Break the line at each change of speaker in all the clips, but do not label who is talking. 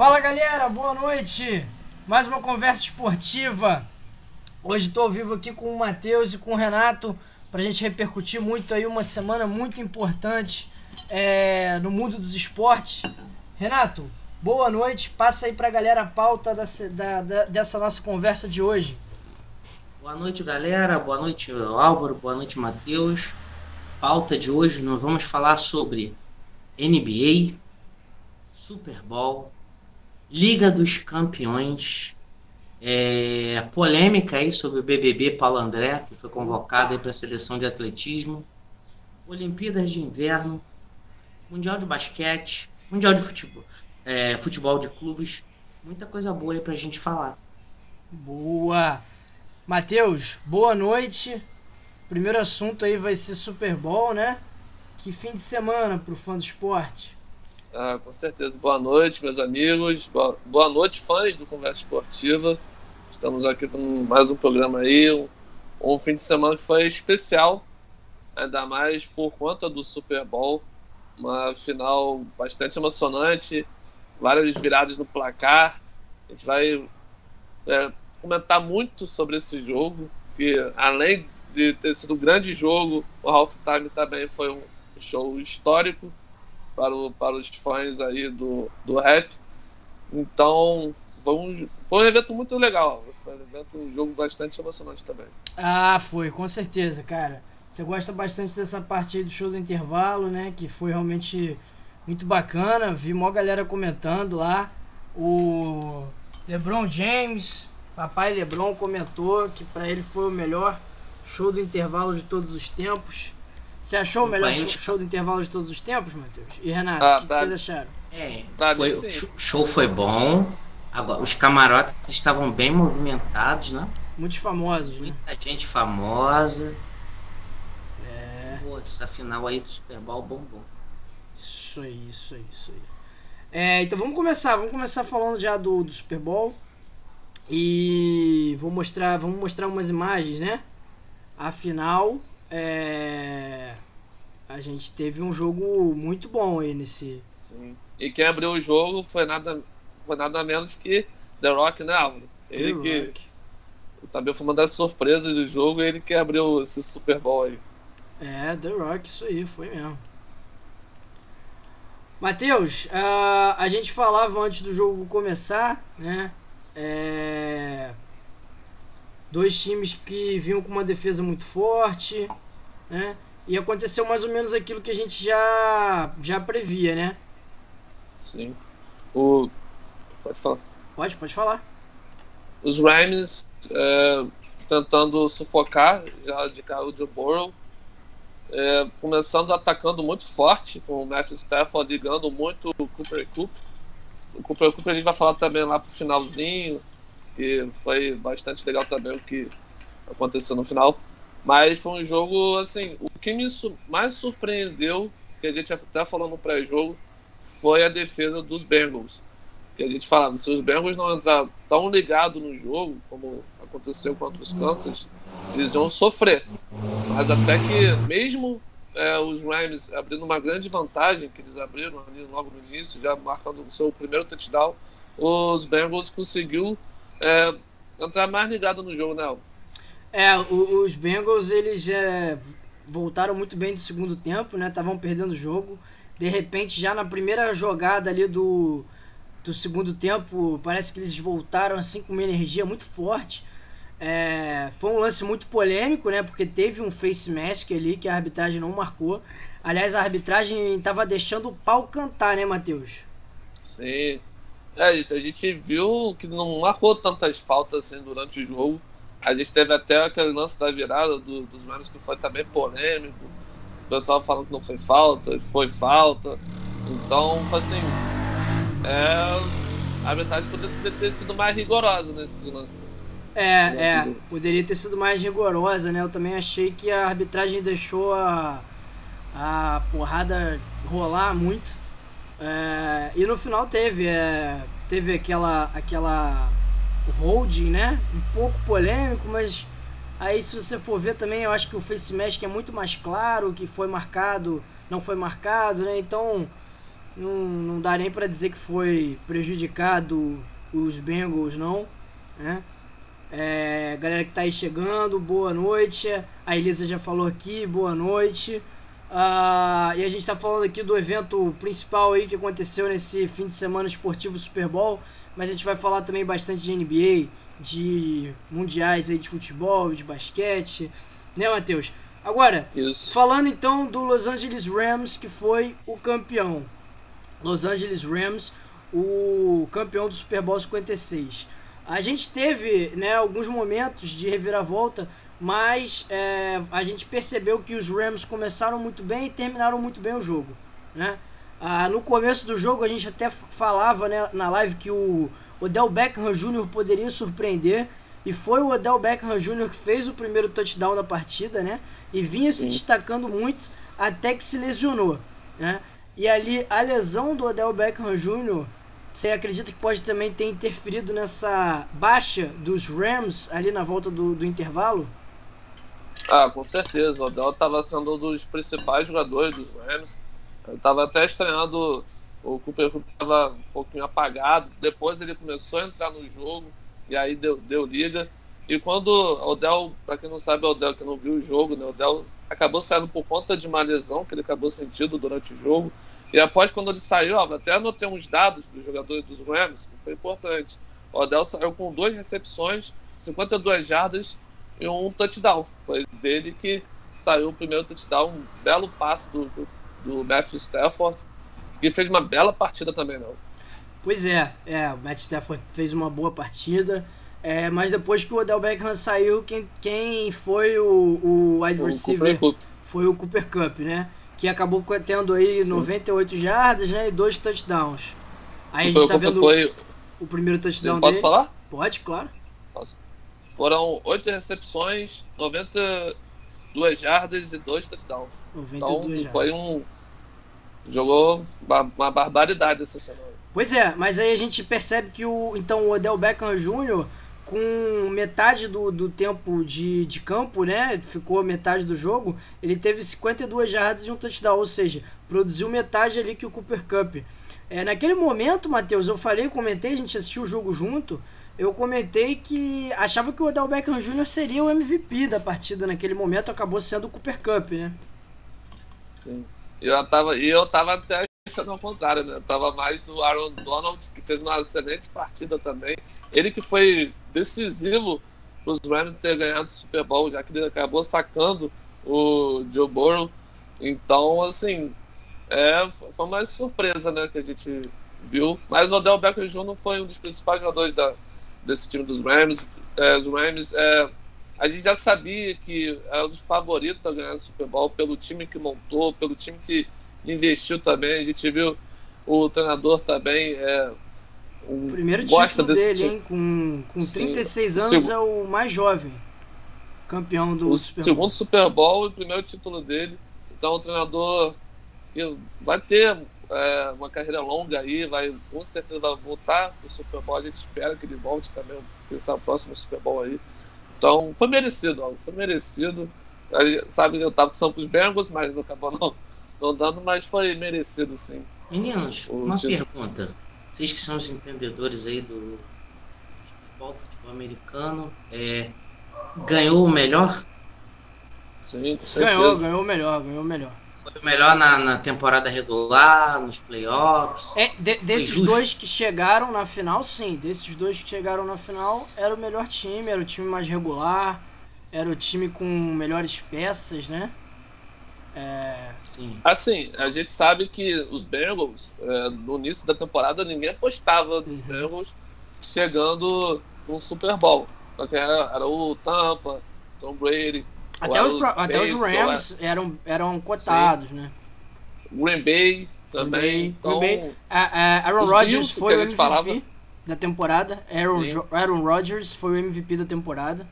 Fala galera, boa noite! Mais uma conversa esportiva. Hoje estou ao vivo aqui com o Matheus e com o Renato para a gente repercutir muito aí uma semana muito importante é, no mundo dos esportes. Renato, boa noite. Passa aí para a galera a pauta dessa, da, da, dessa nossa conversa de hoje.
Boa noite, galera. Boa noite, Álvaro. Boa noite, Matheus. Pauta de hoje nós vamos falar sobre NBA, Super Bowl, Liga dos Campeões, é, polêmica aí sobre o BBB Paulo André, que foi convocado para a seleção de atletismo, Olimpíadas de Inverno, Mundial de Basquete, Mundial de Futebol, é, futebol de Clubes, muita coisa boa aí para a gente falar.
Boa! Matheus, boa noite. Primeiro assunto aí vai ser Super Bowl, né? Que fim de semana pro fã do esporte.
Ah, com certeza. Boa noite, meus amigos. Boa, boa noite, fãs do Conversa Esportiva. Estamos aqui com mais um programa aí. Um, um fim de semana que foi especial, ainda mais por conta do Super Bowl. Uma final bastante emocionante, várias viradas no placar. A gente vai é, comentar muito sobre esse jogo, que além de ter sido um grande jogo, o Halftime também foi um show histórico para, o, para os fãs aí do, do rap. Então, vamos, foi um evento muito legal. Foi um evento, um jogo bastante emocionante também.
Ah, foi, com certeza, cara. Você gosta bastante dessa parte aí do show do intervalo, né? Que foi realmente muito bacana. Vi uma galera comentando lá. O LeBron James, papai LeBron, comentou que para ele foi o melhor show do intervalo de todos os tempos. Você achou o melhor show, show do intervalo de todos os tempos, Matheus? E Renato, ah, o que, que, vocês acharam?
É, foi, o show foi bom. Agora, os camarotes estavam bem movimentados, né?
Muitos famosos,
Muita
né?
Muita gente famosa.
É.
Pô, essa final aí do Super Bowl bombou.
Isso aí, isso aí, isso aí. É, então vamos começar, vamos começar falando já do, do Super Bowl. E vou mostrar, vamos mostrar umas imagens, né? Afinal, é... a gente teve um jogo muito bom aí nesse.
Sim. E quem abriu o jogo foi nada, foi nada menos que The Rock, né, Álvaro? Ele
The
que.
Rock.
Também foi uma das surpresas do jogo, ele que abriu esse Super Bowl aí.
É, The Rock, isso aí, foi mesmo. Matheus, uh, a gente falava antes do jogo começar, né? É... Dois times que vinham com uma defesa muito forte, né? E aconteceu mais ou menos aquilo que a gente já, já previa, né?
Sim. O... Pode falar.
Pode, pode falar.
Os Rams é, tentando sufocar já de cara o Joe Burrow. É, começando atacando muito forte, com o Matthew Stafford ligando muito o Cooper Cup. O Cooper Cup a gente vai falar também lá pro finalzinho, que foi bastante legal também o que aconteceu no final. Mas foi um jogo, assim, o que me mais surpreendeu, que a gente até falou no pré-jogo, foi a defesa dos Bengals. Que a gente falava, se os Bengals não entrar tão ligados no jogo, como aconteceu contra os Kansas, eles iam sofrer. Mas até que, mesmo é, os Rams abrindo uma grande vantagem, que eles abriram logo no início, já marcando o seu primeiro touchdown, os Bengals conseguiu é, entrar mais ligado no jogo, né?
É, o, os Bengals, eles é, voltaram muito bem do segundo tempo, né? Estavam perdendo o jogo. De repente, já na primeira jogada ali do, do segundo tempo, parece que eles voltaram assim com uma energia muito forte. É, foi um lance muito polêmico, né? Porque teve um face mask ali que a arbitragem não marcou. Aliás, a arbitragem estava deixando o pau cantar, né, Matheus?
Sim. É, a gente viu que não marcou tantas faltas assim durante o jogo. A gente teve até aquele lance da virada do, dos Manos que foi também polêmico. O pessoal falando que não foi falta, foi falta. Então, assim, é, a arbitragem poderia ter sido mais rigorosa nesse lance.
É, é, poderia ter sido mais rigorosa, né? Eu também achei que a arbitragem deixou a, a porrada rolar muito. É, e no final teve, é, teve aquela, aquela holding, né? Um pouco polêmico, mas aí se você for ver também, eu acho que o face mask é muito mais claro, que foi marcado, não foi marcado, né? Então, Não, não dá nem para dizer que foi prejudicado os Bengals, não. Né? É, galera que tá aí chegando, boa noite. A Elisa já falou aqui, boa noite. Uh, e a gente está falando aqui do evento principal aí que aconteceu nesse fim de semana esportivo Super Bowl, mas a gente vai falar também bastante de NBA, de mundiais aí de futebol, de basquete, né, Matheus? Agora,
Isso.
falando então do Los Angeles Rams, que foi o campeão. Los Angeles Rams, o campeão do Super Bowl 56. A gente teve né, alguns momentos de reviravolta, mas é, a gente percebeu que os Rams começaram muito bem e terminaram muito bem o jogo. Né? Ah, no começo do jogo a gente até falava né, na live que o Odell Beckham Jr. poderia surpreender e foi o Odell Beckham Jr. que fez o primeiro touchdown da partida, né? E vinha se destacando muito até que se lesionou, né? E ali a lesão do Odell Beckham Jr. Você acredita que pode também ter interferido nessa baixa dos Rams ali na volta do, do intervalo?
Ah, com certeza. O Odell estava sendo um dos principais jogadores dos Rams. Estava até estranhando. O Cooper estava um pouquinho apagado. Depois ele começou a entrar no jogo e aí deu, deu liga. E quando o Odell, para quem não sabe, o Odell que não viu o jogo, né, o Odell acabou saindo por conta de uma lesão que ele acabou sentindo durante o jogo. E após quando ele saiu, ó, até anotei uns dados dos jogadores dos Rams, que foi importante. O Odell saiu com duas recepções, 52 jardas e um touchdown. Foi dele que saiu o primeiro touchdown, um belo passe do, do, do Matthew Stafford, que fez uma bela partida também, não.
Pois é, é, o Matt Stafford fez uma boa partida. É, mas depois que o Odell Beckham saiu, quem, quem foi o, o wide receiver foi o Cooper Cup, né? Que acabou tendo aí Sim. 98 jardas né, e dois touchdowns. Aí a gente tá vendo
foi...
o primeiro touchdown
Posso
dele.
falar?
Pode, claro.
Posso. Foram oito recepções, 92 jardas e dois touchdowns. 92 então, foi um... Jogou uma, barbaridade esse final.
Pois é, mas aí a gente percebe que o então o Odell Beckham Jr com metade do, do tempo de, de campo, né? Ficou metade do jogo. Ele teve 52 jardas e um touchdown, ou seja, produziu metade ali que o Cooper Cup. É, naquele momento, Matheus, eu falei, comentei, a gente assistiu o jogo junto. Eu comentei que achava que o Odell Beckham Jr. seria o MVP da partida naquele momento, acabou sendo o Cooper Cup, né?
Sim. Eu tava, eu tava até achando ao contrário, né? Eu tava mais no Aaron Donald, que fez uma excelente partida também. Ele que foi decisivo para os Rams ter ganhado o Super Bowl, já que ele acabou sacando o Joe Burrow. Então, assim, é, foi uma surpresa né, que a gente viu. Mas o Odell Beckham Jr. foi um dos principais jogadores da, desse time dos Rams. É, os Rams, é, a gente já sabia que era um dos favoritos a ganhar o Super Bowl pelo time que montou, pelo time que investiu também. A gente viu o treinador também. É,
o primeiro gosta título dele, hein? Com, com 36 Sim. anos é o mais jovem campeão do
o Super segundo Super Bowl e o primeiro título dele. Então, o treinador que vai ter é, uma carreira longa aí, vai com certeza vai voltar pro Super Bowl. A gente espera que ele volte também, pensar o próximo Super Bowl aí. Então, foi merecido, ó, foi merecido. Aí, sabe, eu tava com São Paulo Bengals, mas acabou não, não dando, mas foi merecido, sim.
Meninos, uma título. pergunta. Vocês que são os entendedores aí do futebol, futebol americano, é, ganhou o melhor?
Sim,
ganhou, ganhou o melhor, ganhou o melhor.
Foi o melhor na, na temporada regular, nos playoffs.
É, de, desses dois que chegaram na final, sim. Desses dois que chegaram na final, era o melhor time, era o time mais regular, era o time com melhores peças, né?
É... Sim. Assim, a gente sabe que os Bengals, é, no início da temporada, ninguém apostava nos uhum. Bengals chegando no Super Bowl. Porque era, era o Tampa, Tom Brady.
Até os, até os Rams eram, eram cotados, Sim. né?
Green Bay também. Green Bay,
então, Green Bay. A, a Aaron Rodgers foi o MVP falava. da temporada. Aaron, Aaron Rodgers foi o MVP da temporada.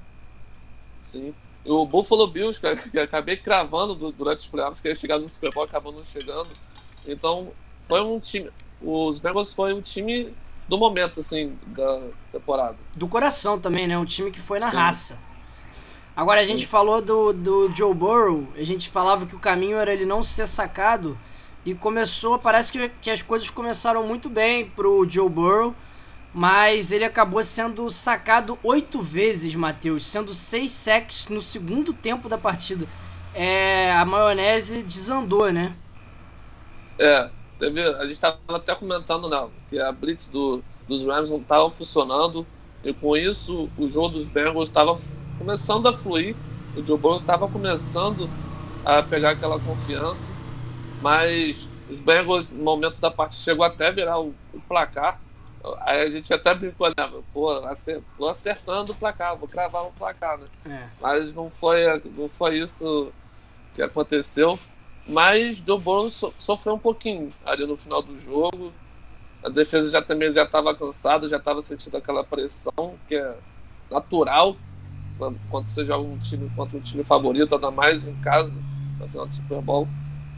Sim o Buffalo Bills, que, que acabei cravando durante os playoffs, que ia chegar no Super Bowl, acabou não chegando. Então, foi um time. Os Bengals foi um time do momento, assim, da temporada.
Do coração também, né? Um time que foi na Sim. raça. Agora, a Sim. gente falou do, do Joe Burrow, a gente falava que o caminho era ele não ser sacado, e começou, parece que, que as coisas começaram muito bem pro Joe Burrow, mas ele acabou sendo sacado oito vezes, Matheus, sendo seis sacks no segundo tempo da partida. É, a maionese desandou, né?
É, teve, a gente estava até comentando, não, que a blitz do, dos Rams não estava funcionando, e com isso o jogo dos Bengals estava começando a fluir, o Joe Burrow estava começando a pegar aquela confiança, mas os Bengals, no momento da partida, chegou até a virar o, o placar, Aí a gente até brincou, né? Pô, tô acertando o placar, vou cravar um placar, né? É. Mas não foi, não foi isso que aconteceu. Mas Joe Burrow so, sofreu um pouquinho ali no final do jogo. A defesa já também já estava cansada, já estava sentindo aquela pressão que é natural quando você joga um time contra um time favorito, ainda mais em casa, na final do Super Bowl.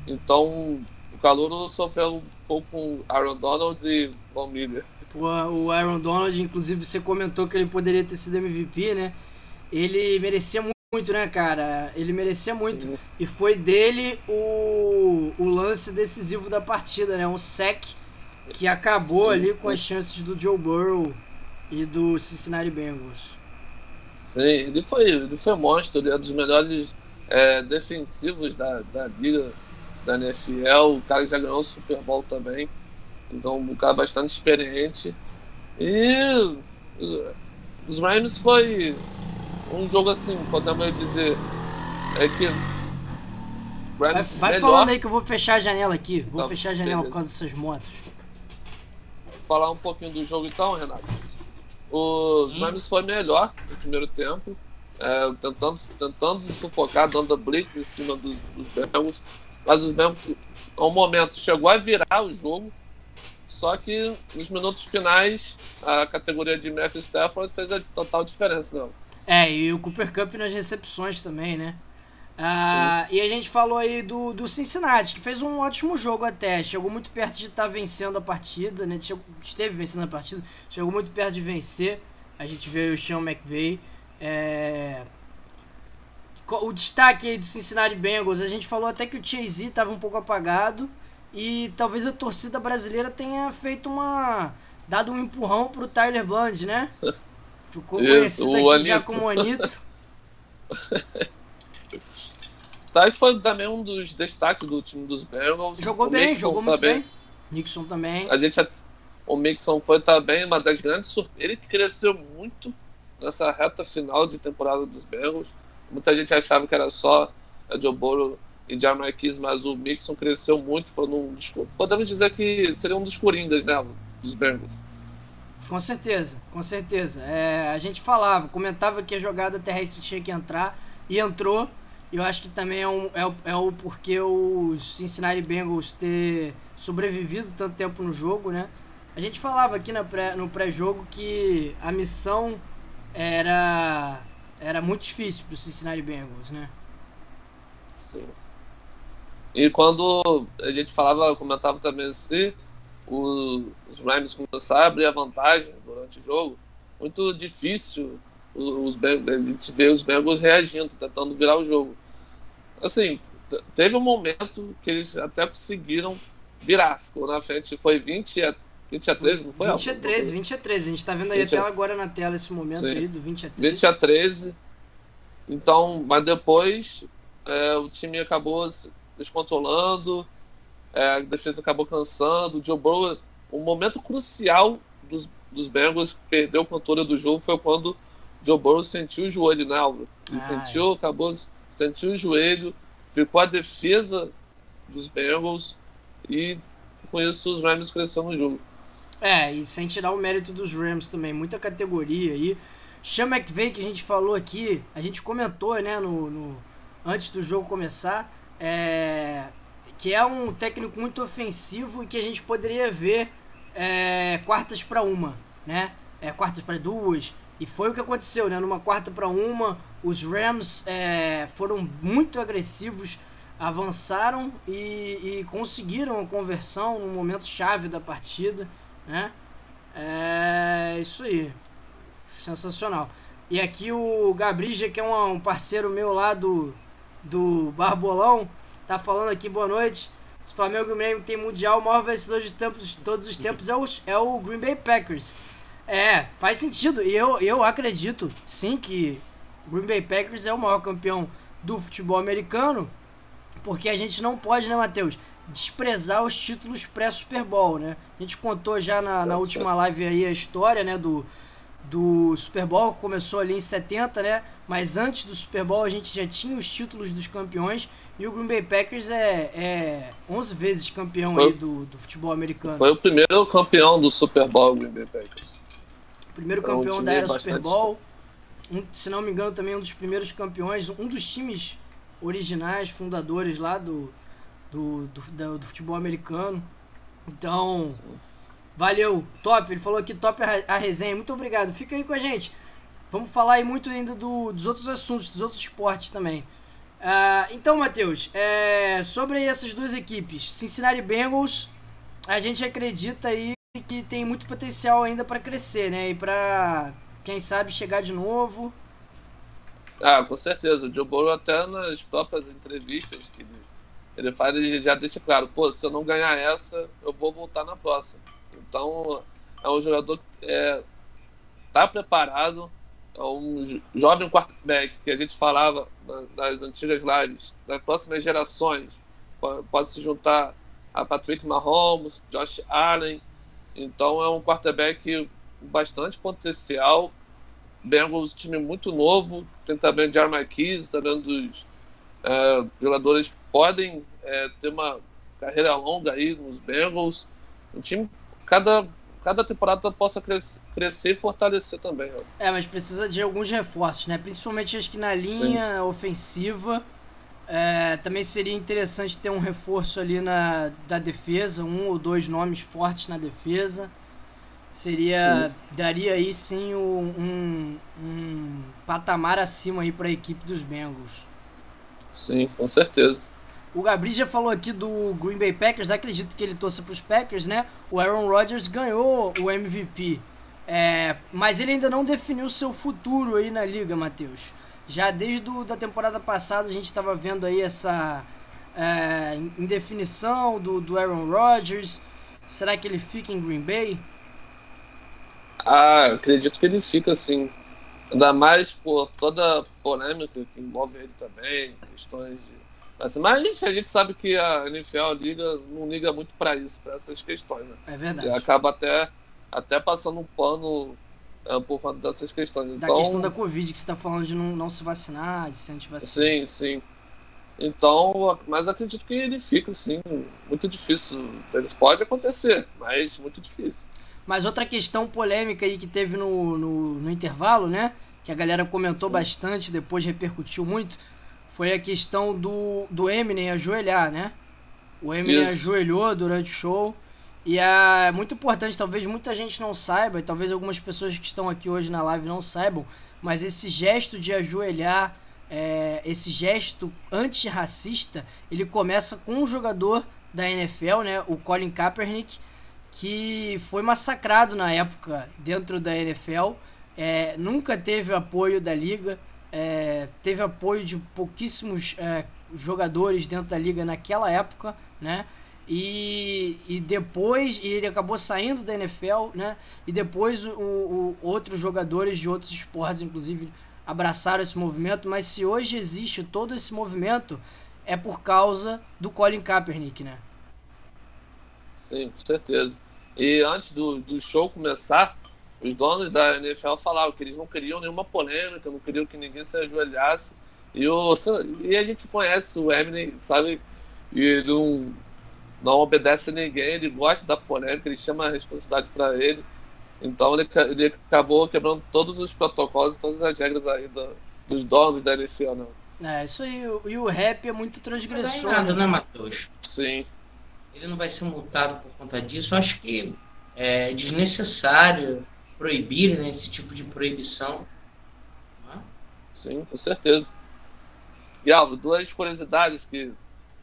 Então, o Calouro sofreu um pouco com Aaron Donald e Von Miller.
O Aaron Donald, inclusive, você comentou que ele poderia ter sido MVP, né? Ele merecia muito, né, cara? Ele merecia muito. Sim. E foi dele o, o lance decisivo da partida, né? Um sec que acabou Sim. ali com as chances do Joe Burrow e do Cincinnati Bengals.
Sim, ele foi, ele foi monstro, ele é dos melhores é, defensivos da, da liga da NFL, o cara já ganhou o Super Bowl também. Então, um cara bastante experiente. E os Rams foi um jogo assim, podemos dizer, é que
vai, vai falando aí que eu vou fechar a janela aqui. Vou tá, fechar a janela beleza. por causa dessas motos.
Vou falar um pouquinho do jogo então, Renato. Os hum. Rams foi melhor no primeiro tempo, é, tentando, tentando sufocar, dando blitz em cima dos, dos Bengals. Mas os Bengals, ao momento, chegou a virar o jogo só que nos minutos finais, a categoria de Matthew Stafford fez a total diferença, não.
É, e o Cooper Cup nas recepções também, né? Ah, e a gente falou aí do, do Cincinnati, que fez um ótimo jogo até. Chegou muito perto de estar tá vencendo a partida, né? Chegou, esteve vencendo a partida, chegou muito perto de vencer. A gente vê o Sean McVay. É... O destaque aí do Cincinnati Bengals, a gente falou até que o Chase estava um pouco apagado. E talvez a torcida brasileira tenha feito uma. dado um empurrão pro Tyler Bland, né? Ficou Isso, conhecido aqui Anito. já como Anito.
Tyler foi também um dos destaques do time dos Bengals.
Jogou o bem, Mixon jogou muito também. bem. Nixon também.
A gente, o Mixon foi também uma das grandes surpresas. Ele cresceu muito nessa reta final de temporada dos Bengals. Muita gente achava que era só a Joe Burrow e de Marquise, mas o Mixon cresceu muito, foi um dos, podemos dizer que seria um dos coringas, né, dos Bengals.
Com certeza, com certeza. É, a gente falava, comentava que a jogada terrestre tinha que entrar e entrou. Eu acho que também é, um, é, é o porquê os Cincinnati Bengals ter sobrevivido tanto tempo no jogo, né? A gente falava aqui pré, no pré-jogo que a missão era, era muito difícil para os Cincinnati Bengals, né?
Sim. E quando a gente falava, comentava também assim, os, os Rams começaram a abrir a vantagem durante o jogo, muito difícil os, a gente ver os Bengals reagindo, tentando virar o jogo. Assim, teve um momento que eles até conseguiram virar, ficou na frente, foi 20 a, 20 a 13, não foi?
20 a 13, 20 a 13, a gente tá vendo aí a tela agora na tela esse momento Sim. aí do 20 a 13.
20 a 13, então, mas depois é, o time acabou descontrolando, é, a defesa acabou cansando. O Joe Burrow, um momento crucial dos, dos Bengals perdeu o controle do jogo foi quando o Joe Burrow sentiu o joelho, né, Álvaro? Ele Ai. sentiu, acabou, sentiu o joelho, ficou a defesa dos Bengals e com isso os Rams cresceram no jogo.
É, e sem tirar o mérito dos Rams também, muita categoria aí. Sean McVay, que a gente falou aqui, a gente comentou, né, no, no antes do jogo começar, é, que é um técnico muito ofensivo e que a gente poderia ver é, quartas para uma, né? É, quartas para duas. E foi o que aconteceu, né? Numa quarta para uma, os Rams é, foram muito agressivos, avançaram e, e, conseguiram a conversão no momento chave da partida, né? É isso aí. Sensacional. E aqui o Gabrija, que é um, um parceiro meu lá do, do Barbolão, tá falando aqui, boa noite. Se o Flamengo mesmo tem mundial, o maior vencedor de, tempos, todos os tempos é o, é o Green Bay Packers. É, faz sentido. E eu, eu acredito, sim, que o Green Bay Packers é o maior campeão do futebol americano. Porque a gente não pode, né, Matheus? Desprezar os títulos pré-Super Bowl, né? A gente contou já na, na última live aí a história, né, do, do Super Bowl, começou ali em 70, né? Mas antes do Super Bowl a gente já tinha os títulos dos campeões e o Green Bay Packers é, é 11 vezes campeão foi, aí do, do futebol americano.
Foi o primeiro campeão do Super Bowl, o Green Bay Packers.
Primeiro campeão um da era Super Bowl. Um, se não me engano, também um dos primeiros campeões, um dos times originais, fundadores lá do, do, do, do, do futebol americano. Então, valeu, top. Ele falou aqui top a, a resenha. Muito obrigado. Fica aí com a gente. Vamos falar aí muito ainda do, dos outros assuntos, dos outros esportes também. Uh, então, Matheus, é, sobre essas duas equipes, Cincinnati Bengals, a gente acredita aí que tem muito potencial ainda para crescer, né? E para, quem sabe, chegar de novo.
Ah, com certeza. O Joe Burrow até nas próprias entrevistas que ele, faz, ele já deixa claro, pô, se eu não ganhar essa, eu vou voltar na próxima. Então, é um jogador que é, tá preparado, é um jovem quarterback que a gente falava nas antigas lives, das próximas gerações, pode se juntar a Patrick Mahomes, Josh Allen. Então é um quarterback bastante potencial. Bengals, time muito novo. Tem também o Jarmar Keys, também dos é, jogadores que podem é, ter uma carreira longa aí nos Bengals. Um time, cada cada temporada possa crescer e fortalecer também. Ó.
É, mas precisa de alguns reforços, né? Principalmente acho que na linha Sim. ofensiva. É, também seria interessante ter um reforço ali na da defesa, um ou dois nomes fortes na defesa. Seria. Sim. Daria aí sim um, um, patamar acima aí para a equipe dos Bengals.
Sim, com certeza.
O Gabriel já falou aqui do Green Bay Packers, acredito que ele torça para os Packers, né? O Aaron Rodgers ganhou o MVP, é, mas ele ainda não definiu seu futuro aí na liga, Matheus. Já desde do, da temporada passada a gente estava vendo aí essa é, indefinição do, do Aaron Rodgers. Será que ele fica em Green Bay?
Ah, acredito que ele fica sim. Ainda mais por toda a polêmica que envolve ele também, questões de mas, mas a, gente, a gente sabe que a NFL liga, não liga muito para isso, para essas questões. Né?
É verdade.
E acaba até, até passando um pano é, por conta dessas questões.
Da
então,
questão da Covid, que você está falando de não, não se vacinar, de se
antivacinar. Sim, sim. Então, mas acredito que ele fica, assim, muito difícil. Eles pode acontecer, mas muito difícil.
Mas outra questão polêmica aí que teve no, no, no intervalo, né? Que a galera comentou sim. bastante, depois repercutiu muito foi a questão do, do Eminem ajoelhar, né? O Eminem Isso. ajoelhou durante o show. E é muito importante, talvez muita gente não saiba, e talvez algumas pessoas que estão aqui hoje na live não saibam, mas esse gesto de ajoelhar, é, esse gesto antirracista, ele começa com um jogador da NFL, né, o Colin Kaepernick, que foi massacrado na época dentro da NFL, é, nunca teve apoio da liga, é, teve apoio de pouquíssimos é, jogadores dentro da liga naquela época, né? E, e depois e ele acabou saindo da NFL, né? E depois o, o, outros jogadores de outros esportes, inclusive, abraçaram esse movimento. Mas se hoje existe todo esse movimento, é por causa do Colin Kaepernick, né?
Sim, com certeza. E antes do, do show começar, os donos da NFL falavam que eles não queriam nenhuma polêmica, não queriam que ninguém se ajoelhasse. E, o, e a gente conhece o Eminem, sabe? E ele não, não obedece a ninguém, ele gosta da polêmica, ele chama a responsabilidade para ele. Então ele, ele acabou quebrando todos os protocolos, todas as regras aí do, dos donos da NFL, não.
É, isso aí. E o rap é muito transgressor.
Nada, né, Matheus?
Sim.
Ele não vai ser multado por conta disso. Eu acho que é desnecessário proibir né, esse tipo de proibição. É?
Sim, com certeza. E Alvo, duas curiosidades que,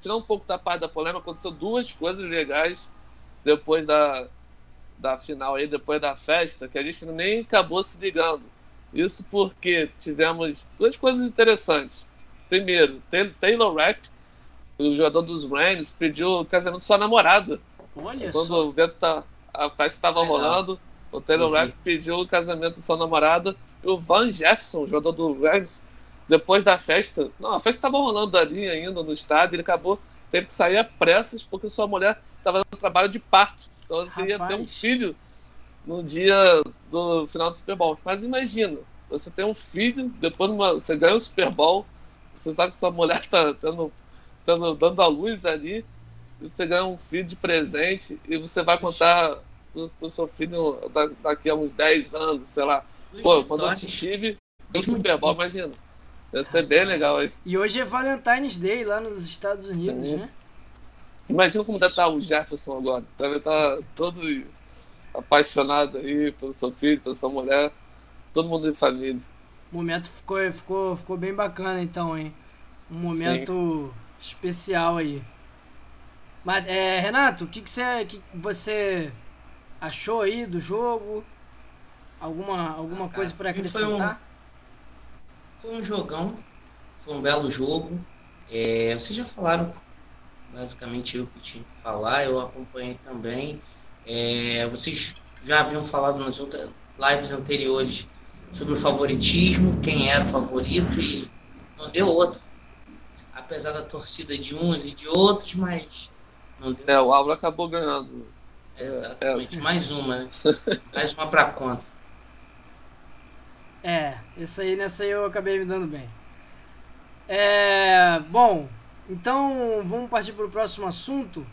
tirando um pouco da parte da polêmica, aconteceu duas coisas legais depois da, da final aí, depois da festa, que a gente nem acabou se ligando. Isso porque tivemos duas coisas interessantes. Primeiro, Taylor Rapp o jogador dos Rams pediu o casamento de sua namorada.
Olha
Quando
só.
o vento tá, a festa estava rolando, o Taylor
Uhum.
Rapp pediu o casamento de sua namorada. E o Van Jefferson, jogador do Rams, depois da festa, não, a festa estava rolando ali ainda no estádio, ele acabou, teve que sair a pressas porque sua mulher estava no trabalho de parto. Então ele ia ter um filho no dia do final do Super Bowl. Mas imagina, você tem um filho, depois numa- você ganha o Super Bowl, você sabe que sua mulher tá tendo, tendo- dando a luz ali, e você ganha um filho de presente, e você vai contar pro, pro seu filho da- daqui a uns 10 anos, sei lá. Pô, quando eu te tive, no Super Bowl, imagina. Ia ser bem legal aí.
E hoje é Valentine's Day lá nos Estados Unidos,
Sim.
né?
Imagina como deve estar o Jefferson agora. Deve estar todo apaixonado aí pelo seu filho, pela sua mulher, todo mundo de família.
O momento ficou, ficou, ficou bem bacana então, hein? Um momento especial aí. Mas, é, Renato, o que, que, você, que você achou aí do jogo? Alguma, alguma
Ah,
coisa para
foi um-
acrescentar?
Foi um jogão, foi um belo jogo. É, vocês já falaram basicamente o que tinha que falar, eu acompanhei também. É, vocês já haviam falado nas outras lives anteriores sobre o favoritismo, quem era o favorito e não deu outro. Apesar da torcida de uns e de outros, mas não deu
É, o Álvaro acabou ganhando.
exatamente.
é,
mais uma, né? mais uma pra conta.
É, esse aí, nessa aí eu acabei me dando bem. É, bom, então vamos partir para o próximo assunto.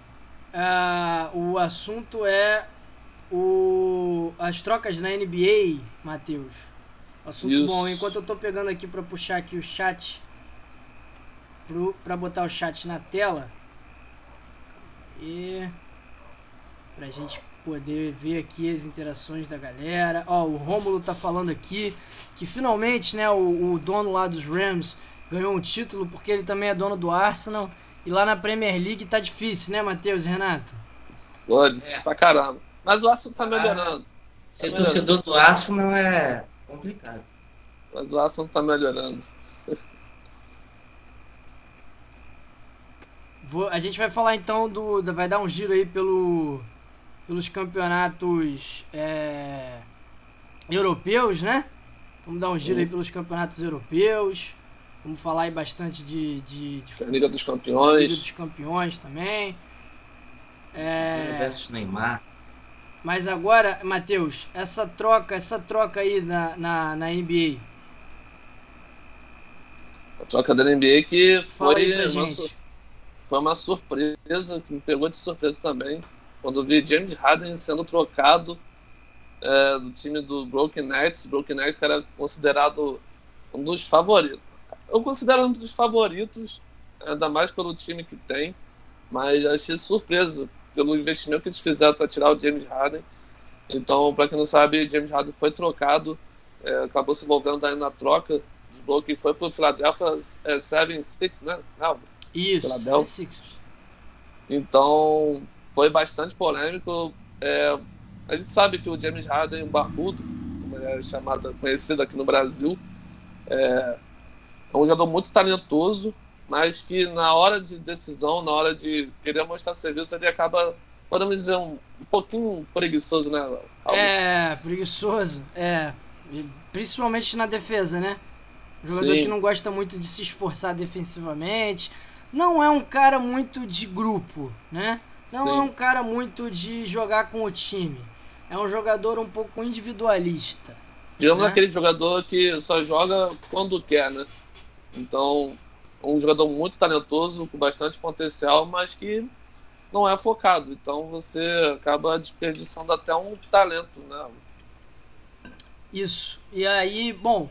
Ah, o assunto é o, as trocas na NBA, Matheus. Assunto
Isso.
bom. Enquanto eu tô pegando aqui para puxar aqui o chat, para botar o chat na tela. E pra gente poder ver aqui as interações da galera. Ó, o Rômulo tá falando aqui que finalmente, né, o, o dono lá dos Rams ganhou um título porque ele também é dono do Arsenal. E lá na Premier League tá difícil, né, Matheus e Renato?
Pô, difícil pra caramba. Mas o Arsenal tá
Ah.
melhorando.
Ser
Tá
torcedor do Arsenal é complicado.
Mas o Arsenal tá melhorando.
Vou- a gente vai falar então do. da- Vai dar um giro aí pelo, pelos campeonatos é, europeus, né? Vamos dar um
Sim.
giro aí pelos campeonatos europeus. Vamos falar aí bastante de, de, de
Liga dos
Liga
Campeões.
dos Campeões também. É,
versus Neymar.
mas agora, Matheus, essa troca, essa troca aí na, na, na NBA.
A troca da NBA que
Fala aí
foi
gente.
Foi uma surpresa, que me pegou de surpresa também. Quando eu vi James Harden sendo trocado é, do time do Broken Nets. Broken Nets era considerado um dos favoritos. Eu considero um dos favoritos, ainda mais pelo time que tem. Mas achei surpresa pelo investimento que eles fizeram para tirar o James Harden. Então, para quem não sabe, James Harden foi trocado, é, acabou se envolvendo aí na troca dos e foi para o Philadelphia é, 76, né? Não,
Isso,
Philadelphia.
Sixers.
então, foi bastante polêmico. É, a gente sabe que o James Harden, o barbudo, como é chamado, conhecido aqui no Brasil, é, é um jogador muito talentoso, mas que na hora de decisão, na hora de querer mostrar serviço, ele acaba, podemos dizer, um, um pouquinho preguiçoso, né? Algo-
É, preguiçoso. É. Principalmente na defesa, né? Jogador
Sim.
que não gosta muito de se esforçar defensivamente. Não é um cara muito de grupo, né? Não
Sim.
é um cara muito de jogar com o time. É um jogador um pouco individualista.
Digamos
né?
aquele jogador que só joga quando quer, né? Então, um jogador muito talentoso, com bastante potencial, mas que não é focado. Então você acaba desperdiçando até um talento, né?
Isso. E aí, bom.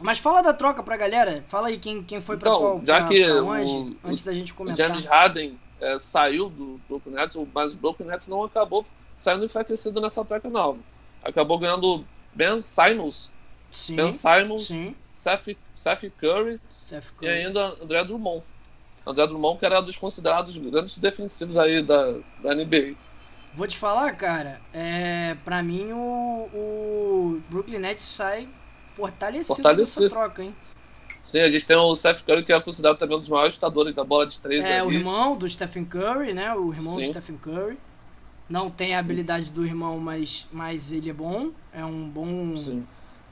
Mas fala da troca pra galera. Fala aí quem, quem foi pra
Então,
qual.
já
pra-
que
pra
o-
onde,
o
antes da gente
O. James Harden é, saiu do Brooklyn Nets, mas o Brooklyn Nets não acabou saindo enfraquecido nessa troca nova. Acabou ganhando Ben Simons,
Sim.
Ben Simons,
Sim.
Seth, Seth Curry
Seth
e
Curry.
ainda André Drummond. André Drummond, que era dos considerados grandes defensivos aí da, da NBA.
Vou te falar, cara, é, pra mim o, o Brooklyn Nets sai fortalecido,
Fortalecido.
nessa troca, hein?
Sim, a gente tem o Seth Curry, que é considerado também um dos maiores chutadores da bola de três.
É,
ali.
o irmão do Stephen Curry, né? O irmão
Sim.
do Stephen Curry. Não tem a habilidade do irmão, mas, mas ele é bom. É um bom,
Sim.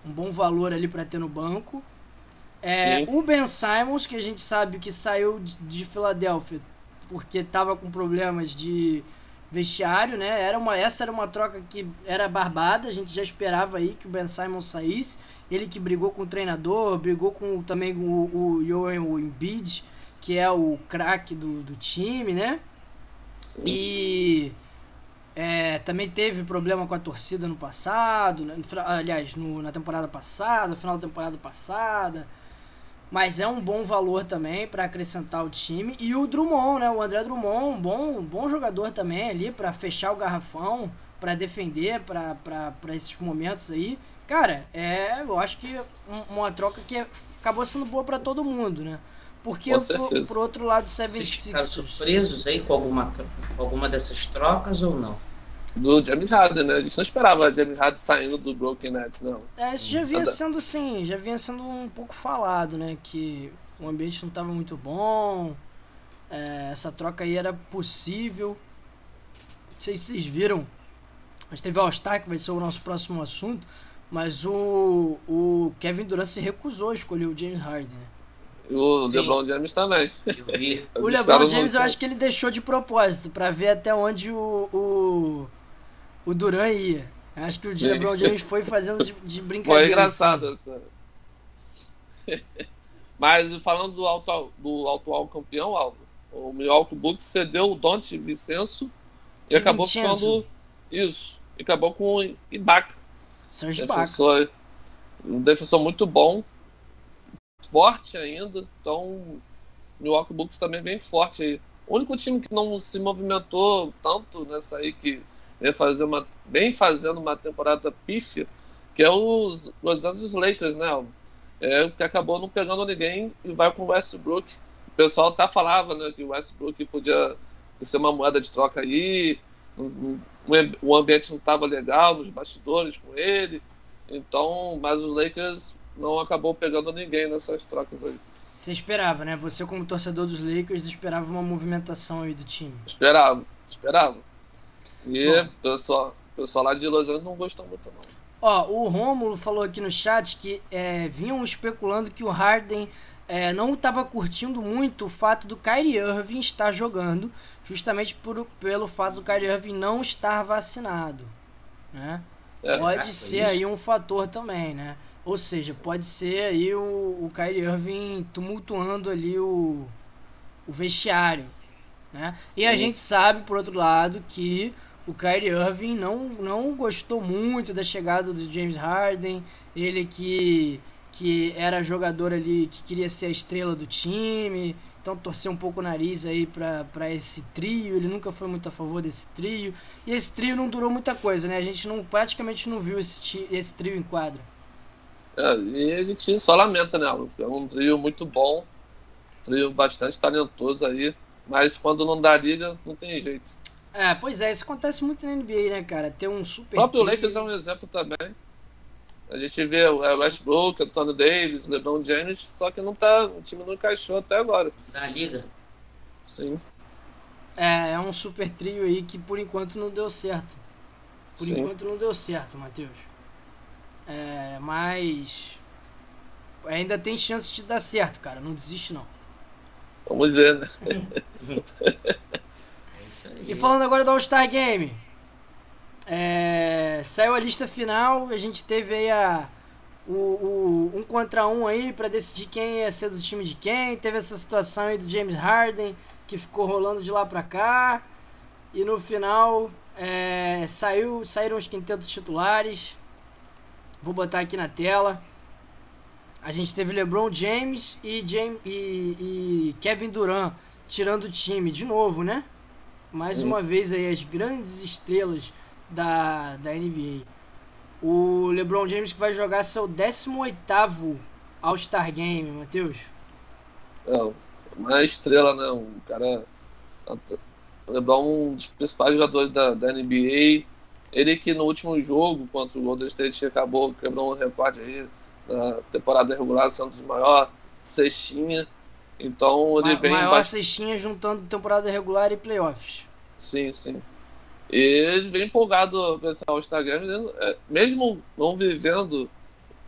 um bom valor ali pra ter no banco. É,
Sim.
o Ben Simons, que a gente sabe que saiu de, de Filadélfia porque tava com problemas de vestiário, né? Era uma, essa era uma troca que era barbada, a gente já esperava aí que o Ben Simons saísse. Ele que brigou com o treinador, brigou com também com o, o Joel Embiid, que é o craque do, do time, né?
Sim.
E é, também teve problema com a torcida no passado, né? No aliás, no- na temporada passada, final da temporada passada. Mas é um bom valor também para acrescentar o time. E o Drummond, né? O André Drummond, um bom, um bom jogador também ali para fechar o garrafão, para defender, para esses momentos aí. Cara, é, eu acho que um- uma troca que acabou sendo boa para todo mundo, né? Porque pro, pro outro lado, o
Vocês ficaram
76ers.
surpresos aí com alguma, com alguma dessas trocas ou não?
Do James Harden, né? A gente não esperava James Harden saindo do Broken Nets, não.
É, isso já vinha sendo assim, já vinha sendo um pouco falado, né? Que o ambiente não estava muito bom, é, essa troca aí era possível. Não sei se vocês viram, mas teve o All-Star, que vai ser o nosso próximo assunto, mas o, o Kevin Durant se recusou a escolher o James Harden, né?
O
Sim.
LeBron James também.
Eu vi.
O LeBron James eu acho que ele deixou de propósito, pra ver até onde o, o, o Durant ia. Acho que o
Sim.
LeBron James foi fazendo de, de
Foi
brincadeira.
engraçado essa. Mas falando do, atual, do atual campeão, Alvo, o Milwaukee Bucks cedeu o Dante Vicenço e
De
acabou
Vincenzo.
ficando. Isso. E acabou com o Ibaka.
Serge.
Defensor, um defensor muito bom, forte ainda. Então, o Milwaukee Bucks também bem forte. O único time que não se movimentou tanto nessa aí que vem fazer uma bem fazendo uma temporada pífia, que é os Los Angeles Lakers, né? É que acabou não pegando ninguém e vai com o Westbrook. O pessoal até falava, né, que o Westbrook podia ser uma moeda de troca aí. O- ambiente não estava legal nos bastidores com ele. Então, mas os Lakers não acabou pegando ninguém nessas trocas aí.
Você esperava, né? Você como torcedor dos Lakers esperava uma movimentação aí do time.
Esperava, esperava. E o pessoal, pessoal lá de Los Angeles não gostou muito, não.
Ó, o Rômulo falou aqui no chat que é, vinham especulando que o Harden é, não estava curtindo muito o fato do Kyrie Irving estar jogando, justamente por, pelo fato do Kyrie Irving não estar vacinado, né?
É,
Pode
cara,
ser aí um fator também, né? Ou seja, pode ser aí o, o Kyrie Irving tumultuando ali o, o vestiário, né? E a gente sabe, por outro lado, que o Kyrie Irving não, não gostou muito da chegada do James Harden, ele que, que era jogador ali, que queria ser a estrela do time, então torceu um pouco o nariz aí pra, pra esse trio, ele nunca foi muito a favor desse trio, e esse trio não durou muita coisa, né? A gente não, praticamente não viu esse, esse trio em quadra.
É, e a gente só lamenta, né? É um trio muito bom, trio bastante talentoso aí, mas quando não dá liga, não tem jeito.
É, pois é, isso acontece muito na NBA, né, cara? Ter um super.
O próprio
trio-
Lakers é um exemplo também. A gente vê o é, Westbrook, Anthony Davis, LeBron James, só que não tá, o time não encaixou até agora.
Da liga.
Sim,
É, é um super trio aí que por enquanto não deu certo. Por
Sim.
enquanto não deu certo, Matheus. É, mas. Ainda tem chance de dar certo, cara. Não desiste, não.
vamos ver, né?
É isso aí.
E falando agora do All-Star Game. É, saiu a lista final, a gente teve aí a, o, o- um contra um aí pra decidir quem ia ser do time de quem. Teve essa situação aí do James Harden, que ficou rolando de lá pra cá. E no final é, saiu, saíram os quintetos titulares. Vou botar aqui na tela. A gente teve LeBron James e, James, e, e Kevin Durant tirando o time de novo, né? Mais
Sim.
uma vez aí as grandes estrelas da, da NBA. O LeBron James que vai jogar seu 18º All-Star Game, Matheus.
É, uma estrela, né? Um cara. O LeBron, um dos principais jogadores da, da NBA. Ele que no último jogo contra o Golden State acabou quebrando um recorde aí na temporada regular, sendo o maior cestinha. Então ele
Ma
vem.
Maior bast... cestinha juntando temporada regular e playoffs.
Sim, sim. E ele vem empolgado com esse né? É, mesmo não vivendo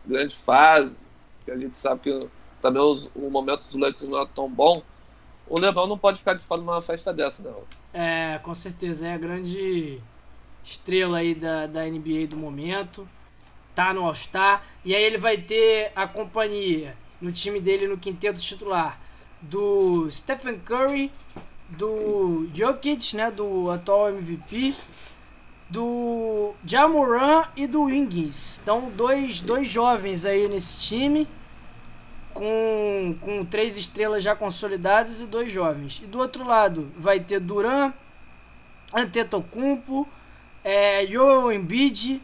grande fase, que a gente sabe que também os, o momento dos Lakers não é tão bom, o LeBron não pode ficar de fora numa festa dessa, não.
É, com certeza. É a grande estrela aí da, da NBA do momento. Tá no All-Star. E aí ele vai ter a companhia no time dele no quinteto titular do Stephen Curry, do Jokic, né, do atual MVP, do Jamoran e do Wings. Então, dois, dois jovens aí nesse time, com, com três estrelas já consolidadas e dois jovens. E do outro lado vai ter Duran, Antetokounmpo, é, Joel Embiid,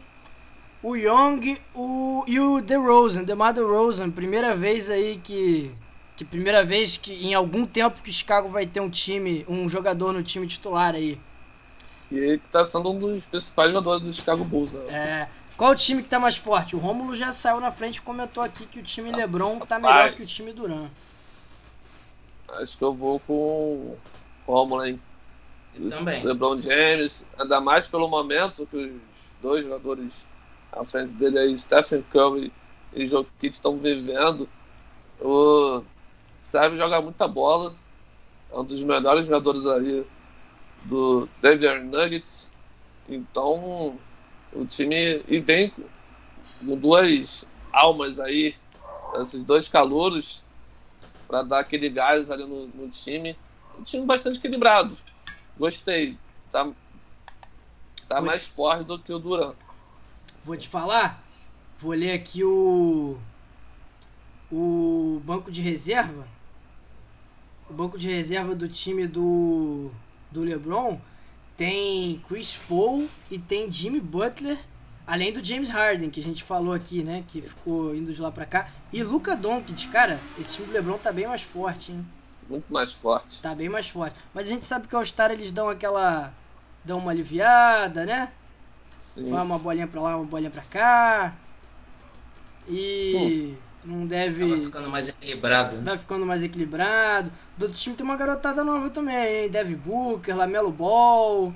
o Young o, e o DeRozan, DeMar DeRozan. Primeira vez aí que que primeira vez que em algum tempo que o Chicago vai ter um time, um jogador no time titular aí.
E ele que tá sendo um dos principais jogadores do Chicago Bulls, né?
É. Qual o time que tá mais forte? O Rômulo já saiu na frente e comentou aqui que o time LeBron tá melhor que o time Duran.
Acho que eu vou com o Rômulo, hein?
também.
LeBron James, ainda mais pelo momento que os dois jogadores à frente dele aí, Stephen Curry e Jokic estão vivendo. O sabe jogar muita bola. É um dos melhores jogadores aí do Denver Nuggets. Então, o time. E com duas almas aí, esses dois calouros, para dar aquele gás ali no, no, time. Um time bastante equilibrado. Gostei. Tá, tá mais forte do que o Duran.
Vou te falar. Vou ler aqui o. O banco de reserva o banco de reserva do time do, do LeBron tem Chris Paul e tem Jimmy Butler, além do James Harden, que a gente falou aqui, né? Que ficou indo de lá pra cá. E Luca Doncic, cara, esse time do LeBron tá bem mais forte, hein?
Muito mais forte.
Tá bem mais forte. Mas a gente sabe que o All-Star eles dão aquela. dão uma aliviada, né?
Sim.
Vai uma bolinha pra lá, uma bolinha pra cá. E. Hum. Não deve.
Vai ficando mais equilibrado. Né?
Vai ficando mais equilibrado. Do outro time tem uma garotada nova também, hein? Dev Booker, Lamelo Ball.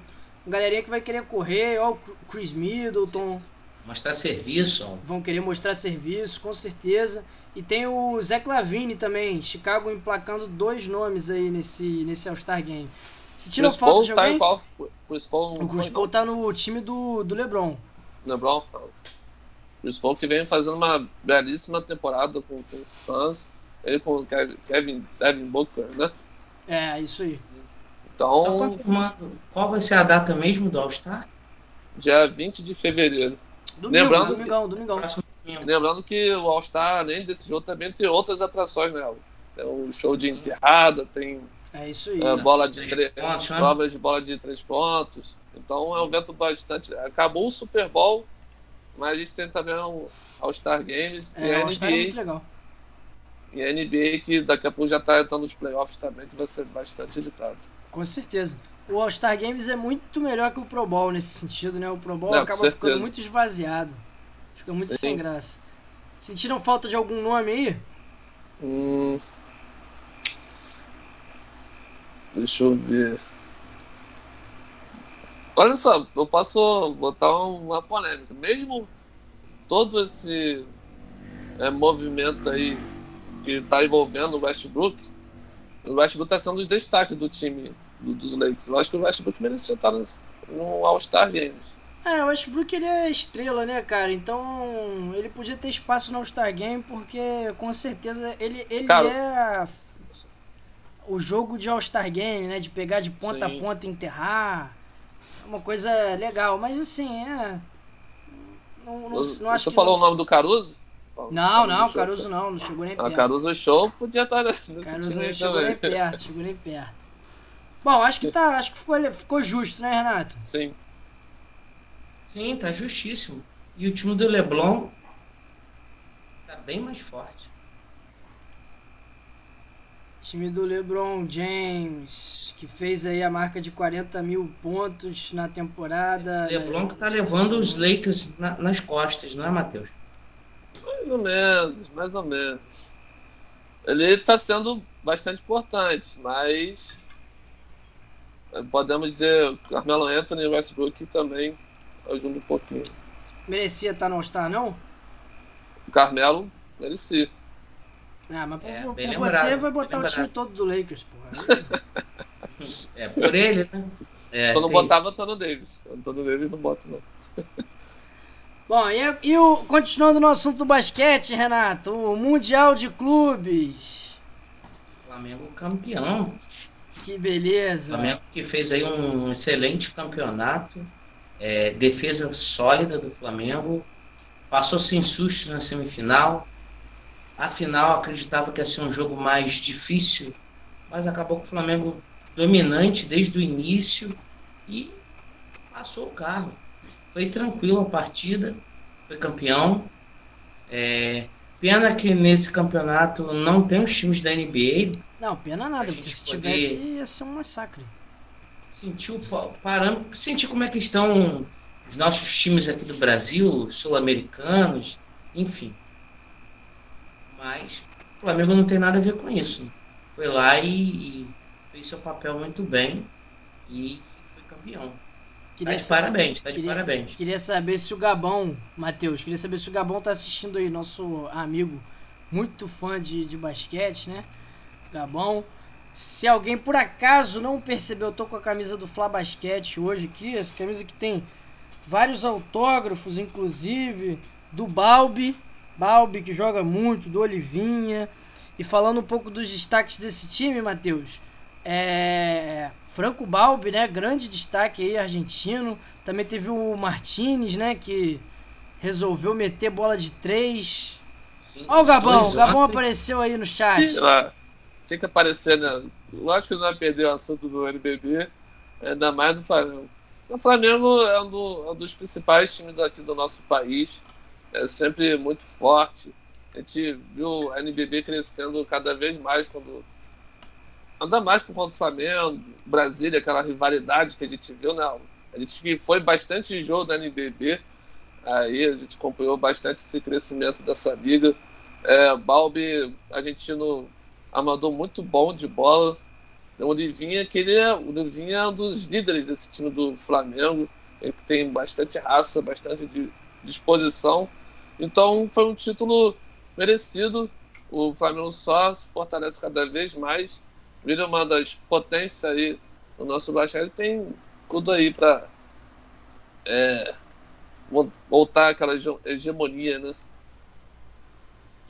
Galerinha que vai querer correr, ó, o Chris Middleton. Sim.
Mostrar serviço. Ó.
Vão querer mostrar serviço, com certeza. E tem o Zé Clavini também, Chicago emplacando dois nomes aí nesse, nesse All-Star Game.
Se tira Chris foto Paul de alguém... Tá em qual? Chris Paul
o Chris Paul tá no time do, do LeBron.
LeBron? Chris Paul que vem fazendo uma belíssima temporada com, com o Suns. Ele com o Kevin, Devin Booker, né?
É, isso aí.
Então.
Só confirmando, qual vai ser a data mesmo do All-Star?
Dia 20 de fevereiro.
Domingo, lembrando domingão, que, domingão.
Lembrando que o All-Star, além desse jogo, também tem outras atrações, né? Tem o show de enterrada, tem.
É isso aí.
É, bola de três pontos, né? de bola de três pontos. Então é um evento bastante. Acabou o Super Bowl mas a gente tem também o All-Star Games
é, e a NBA. É muito legal.
E a NBA que daqui a pouco já está entrando nos playoffs também, que vai ser bastante editado.
Com certeza. O All-Star Games é muito melhor que o Pro Bowl nesse sentido, né? O Pro Bowl Não, acaba ficando muito esvaziado. Fica muito Sim. sem graça. Sentiram falta de algum nome aí?
Hum... Deixa eu ver. Olha só, eu posso botar uma polêmica. Mesmo todo esse é, movimento aí que está envolvendo o Westbrook, o Westbrook está sendo os destaques do time do, dos Lakers. Eu acho que o Westbrook merecia estar no, no All-Star Games.
É, o Westbrook ele é estrela, né, cara? Então ele podia ter espaço no All-Star Game porque com certeza ele, ele cara, é o jogo de All-Star Game, né? De pegar de ponta sim. a ponta e enterrar uma coisa legal, mas assim, é. Não, não, não
acho Você falou não... o nome do Caruso?
Não, não, Caruso, Caruso não, não chegou nem ah, perto.
Ah, Caruso Show podia estar
nesse Caruso não chegou também. nem perto, chegou nem perto. Bom, acho que tá, acho que ficou, ficou justo, né, Renato?
Sim.
Sim, tá justíssimo. E o time do Leblon tá bem mais forte.
Time do LeBron James, que fez aí a marca de 40 mil pontos na temporada.
LeBron que tá levando os Lakers na, nas costas, não é, Matheus?
Mais ou menos, mais ou menos. ele está sendo bastante importante, mas podemos dizer Carmelo Anthony e Westbrook também ajuda um pouquinho.
Merecia estar tá no All-Star, não?
O Carmelo merecia.
Ah, mas por, é, por você vai botar o time todo do Lakers, porra.
é, por ele, né? É,
Só não tem... botava Antônio Davis. Antônio Davis não bota, não.
Bom, e, e o, continuando no assunto do basquete, Renato, o Mundial de Clubes.
Flamengo campeão.
Que beleza.
Flamengo que fez aí um excelente campeonato. É, defesa sólida do Flamengo. Passou sem susto na semifinal. A final acreditava que ia ser um jogo mais difícil, mas acabou com o Flamengo dominante desde o início e passou o carro. Foi tranquilo a partida, foi campeão. É, pena que nesse campeonato não tem os times da NBA.
Não, pena nada, porque se tivesse ia ser um massacre.
Sentiu parâmetro, sentir como é que estão os nossos times aqui do Brasil, sul-americanos, enfim. Mas o Flamengo não tem nada a ver com isso. Foi lá e, e fez seu papel muito bem e foi campeão. Queria tá de saber, parabéns, tá de
queria,
parabéns.
Queria saber se o Gabão, Matheus, queria saber se o Gabão tá assistindo aí, nosso amigo muito fã de, de basquete, né? Gabão. Se alguém por acaso não percebeu, eu tô com a camisa do Fla Basquete hoje aqui, essa camisa que tem vários autógrafos, inclusive do Balbi, Balbi que joga muito, do Olivinha. E falando um pouco dos destaques desse time, Matheus, é, Franco Balbi, né? Grande destaque aí, argentino. Também teve o Martinez, né? Que resolveu meter bola de três. Olha o Gabão, o Gabão apareceu aí no chat.
Lá, tinha que aparecer, né? Lógico que não vai perder o assunto do NBB, ainda mais do Flamengo. O Flamengo é um, do, é um dos principais times aqui do nosso país, é sempre muito forte. A gente viu a NBB crescendo cada vez mais quando Ainda mais por conta do Flamengo, Brasília, aquela rivalidade que a gente viu, né? A gente foi bastante jogo da NBB, aí a gente acompanhou bastante esse crescimento dessa liga. É, Balbi, argentino amador muito bom de bola. O Livinha, que ele é, o Livinha é um dos líderes desse time do Flamengo, ele tem bastante raça, bastante disposição. Então foi um título merecido. O Flamengo só se fortalece cada vez mais vira uma das potências aí no nosso basquete, tem tudo aí para é, voltar aquela hegemonia, né?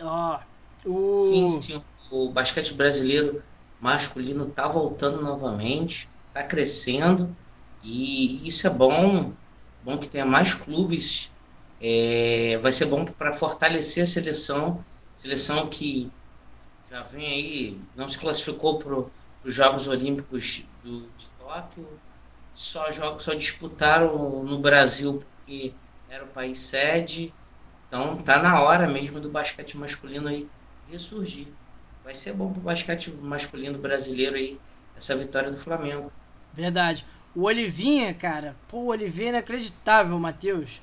Ó, oh, o...
Sim, sim. O basquete brasileiro masculino tá voltando novamente, tá crescendo e isso é bom, bom que tenha mais clubes, é, vai ser bom para fortalecer a seleção, seleção que já vem aí, não se classificou para os Jogos Olímpicos do, de Tóquio, só jogos só disputaram no Brasil porque era o país sede. Então tá na hora mesmo do basquete masculino aí ressurgir. Vai ser bom pro basquete masculino brasileiro aí essa vitória do Flamengo.
Verdade. O Olivinha, cara, pô, o Olivinha é inacreditável, Matheus.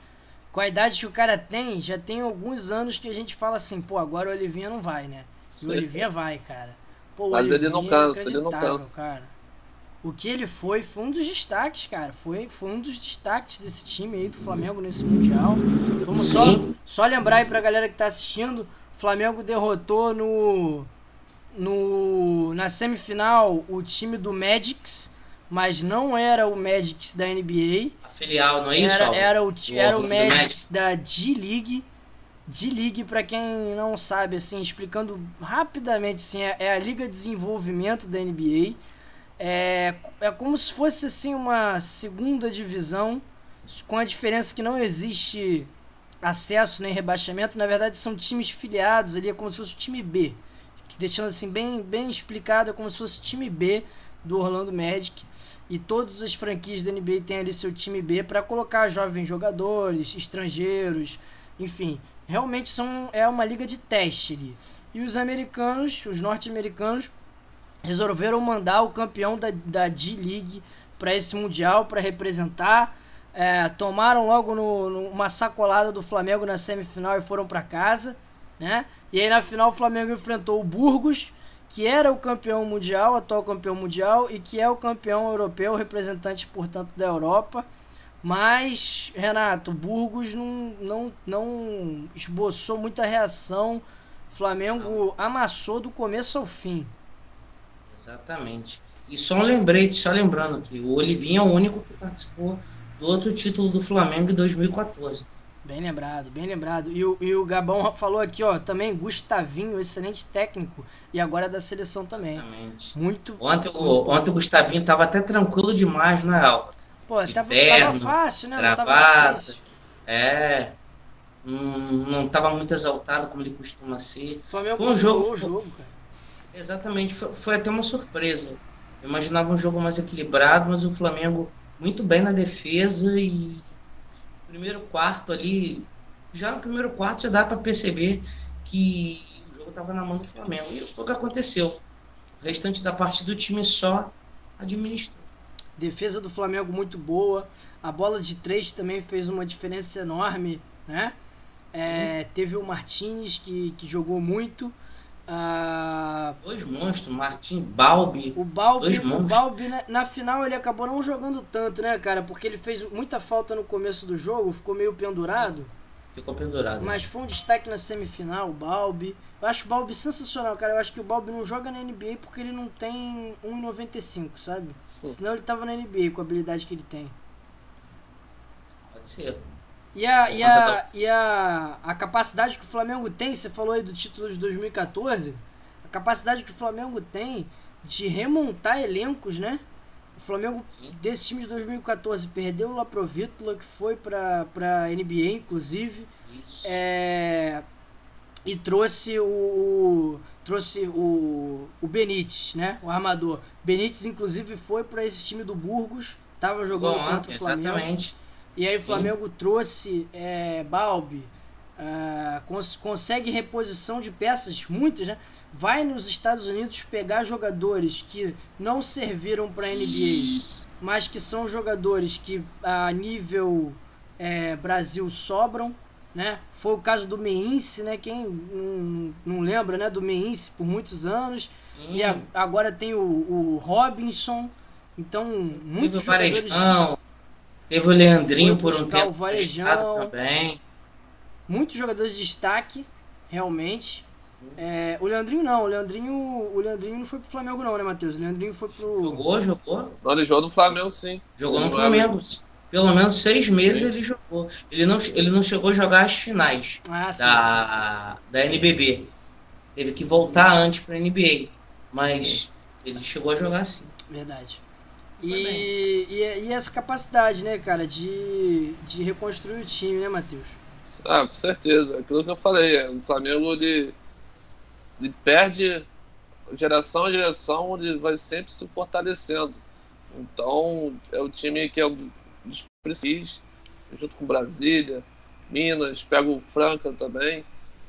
Com a idade que o cara tem, já tem alguns anos que a gente fala assim, pô, agora o Olivinha não vai, né? E o Oliveira vai, cara.
Pô, Mas ele não é cansa, ele não cansa.
Cara. O que ele foi, foi um dos destaques, cara. Foi, foi um dos destaques desse time aí do Flamengo nesse Mundial. Vamos só, só lembrar aí pra galera que tá assistindo: o Flamengo derrotou no, no na semifinal o time do Magics, mas não era o Magics da NBA.
A filial, não é isso?
Era, era o, era o Magics da G-League. D-League, para quem não sabe, assim, explicando rapidamente, assim, é, é, a Liga de Desenvolvimento da NBA. É, é como se fosse assim uma segunda divisão, com a diferença que não existe acesso nem rebaixamento. Na verdade, são times filiados ali, é como se fosse o time B. Deixando assim bem, bem explicado, é como se fosse o time B do Orlando Magic. E todas as franquias da NBA têm ali seu time B para colocar jovens jogadores, estrangeiros, enfim, realmente são, é uma liga de teste ali. E os americanos, os norte-americanos, resolveram mandar o campeão da, da D-League para esse Mundial, para representar. É, tomaram logo no, numa sacolada do Flamengo na semifinal e foram para casa. Né? E aí na final o Flamengo enfrentou o Burgos, que era o campeão mundial, atual campeão mundial, e que é o campeão europeu, representante, portanto, da Europa. Mas, Renato, Burgos não, não, não esboçou muita reação. Flamengo amassou do começo ao fim.
Exatamente. E só um lembrete, só lembrando que o Olivinho é o único que participou do outro título do Flamengo em 2014.
Bem lembrado, bem lembrado. E o, e o Gabão falou aqui, ó, também Gustavinho, excelente técnico, e agora é da seleção também.
Exatamente.
Muito.
Ontem, o, ontem o Gustavinho tava até tranquilo demais, não é, Alba?
Pô,
De
tava,
terno,
tava fácil, né? Não tava difícil.
É. Não, não tava muito exaltado como ele costuma ser.
Flamengo
Foi um jogo-
o jogo, cara.
Exatamente, foi, foi até uma surpresa. Eu imaginava um jogo mais equilibrado, mas o Flamengo muito bem na defesa e primeiro quarto ali, já no primeiro quarto já dá para perceber que o jogo estava na mão do Flamengo. E foi o que aconteceu. O restante da partida do time só administrou.
Defesa do Flamengo muito boa. A bola de três também fez uma diferença enorme, né? É, teve o Martinez que, que jogou muito. Ah,
Dois monstros, Martim Balbi.
o Balbi, o. Balbi na, na final ele acabou não jogando tanto, né, cara? Porque ele fez muita falta no começo do jogo, ficou meio pendurado.
Ficou pendurado.
Mas foi um destaque na semifinal, o Balbi. Eu acho o Balbi sensacional, cara. Eu acho que o Balbi não joga na NBA porque ele não tem 1,95, sabe?
Sim.
Senão ele tava na NBA com a habilidade que ele tem.
Pode ser.
E a, e a, e a, a capacidade que o Flamengo tem, você falou aí do título de 2014, a capacidade que o Flamengo tem de remontar elencos, né? O Flamengo,
Sim.
desse time de 2014, perdeu o Laprovítula, que foi pra, pra NBA, inclusive.
Isso.
É, e trouxe o trouxe o, o Benítez, né? O armador. Benítez inclusive foi para esse time do Burgos, tava jogando
Bom,
contra o Flamengo.
exatamente.
E aí o Flamengo trouxe é, Balbi, ah, cons- consegue reposição de peças, muitas, né? Vai nos Estados Unidos pegar jogadores que não serviram para NBA, mas que são jogadores que a nível é, Brasil sobram, né? Foi o caso do Meince, né? Quem não, não lembra, né? Do Meince por muitos anos.
Sim.
E a- agora tem o, o Robinson. Então, muitos jogadores...
Varejão, teve o Leandrinho por um tempo
o Varejão.
também.
muitos jogadores de destaque, realmente. É, o Leandrinho não, o Leandrinho, o Leandrinho não foi pro Flamengo não, né, Matheus? O Leandrinho foi pro
Jogou, jogou.
Não, ele jogou no Flamengo, sim.
Jogou no Flamengo. Pelo menos seis meses ele jogou. Ele não, ele não chegou a jogar as finais
Ah, sim, sim,
da, da NBB. Teve que voltar antes para NBA. Mas ele chegou a jogar sim,
verdade. E, e, e essa capacidade, né, cara, de, de reconstruir o time, né, Matheus?
Ah, com certeza. Aquilo que eu falei, é, o Flamengo ele, ele perde geração a geração, ele vai sempre se fortalecendo. Então, é o time que é um dos principais, junto com Brasília, Minas, pega o Franca também.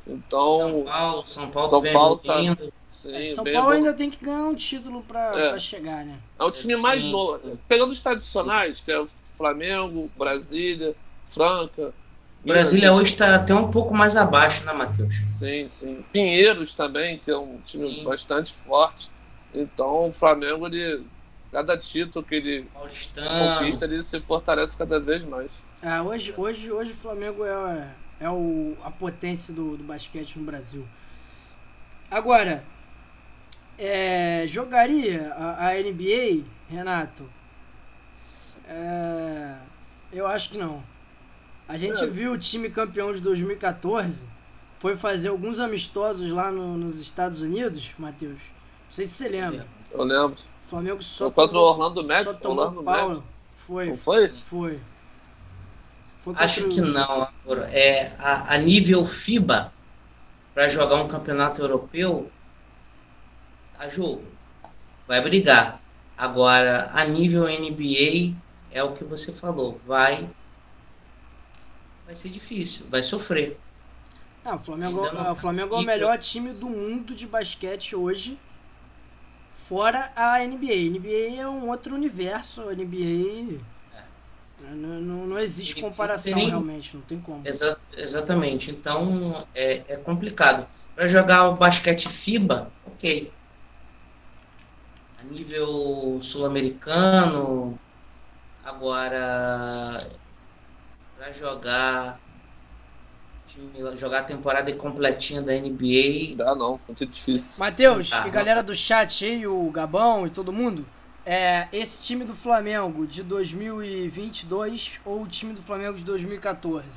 São
Então,
Paulo, São Paulo,
São Paulo tá- sim,
É, São Paulo
bom.
ainda tem que ganhar um título pra,
É.
chegar, né?
É o time mais
Sim,
novo.
sim.
Pegando os tradicionais, que é o Flamengo, Brasília, Franca.
Brasília
Minas,
hoje está até um pouco mais abaixo, né, Matheus?
Sim, sim. Pinheiros também, que é um time
Sim.
bastante forte. Então, o Flamengo, ele, cada título que ele
Paulistano.
conquista, ele se fortalece cada vez mais.
Ah, hoje, hoje, hoje o Flamengo é, é o, a potência do, do basquete no Brasil. Agora, é, jogaria a, a NBA, Renato? É, eu acho que não. A gente
É.
viu o time campeão de 2014, foi fazer alguns amistosos lá no- nos Estados Unidos, Matheus. Não sei se você lembra.
Eu lembro.
O Flamengo só
Foi contra o Orlando
só
Magic.
tomou
Orlando
pau.
Magic.
Foi,
Não foi?
foi. Foi
Acho que não. Álvaro. É, a, a nível FIBA, para jogar um campeonato europeu, a jogo. Vai brigar. Agora, a nível NBA, é o que você falou. Vai. Vai ser difícil. Vai sofrer.
Não, o Flamengo,
Ainda não
o Flamengo é o melhor time do mundo de basquete hoje, fora a NBA. NBA é um outro universo, a NBA Não, não, não existe comparação tem... realmente, não tem como.
Exa exatamente. Então é, é complicado. Para jogar o basquete FIBA, ok. A nível sul-americano, agora para jogar jogar a temporada completinha da NBA.
Dá não, muito difícil.
Matheus, ah, e galera do chat aí, o Gabão e todo mundo, é, esse time do Flamengo de 2022 ou o time do Flamengo de 2014?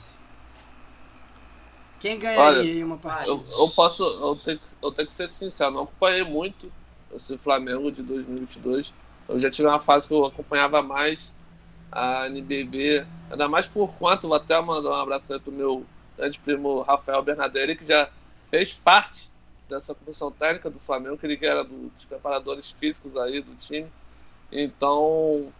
Quem ganharia Olha, uma partida?
Eu, eu posso, eu tenho, que, eu tenho que ser sincero, não acompanhei muito esse Flamengo de 2022. Eu já tive uma fase que eu acompanhava mais a NBB, ainda mais por conta, vou até mandar um abraço aí pro meu grande primo Rafael Bernadelli, que já fez parte dessa comissão técnica do Flamengo, que ele era do, dos preparadores físicos aí do time. Então,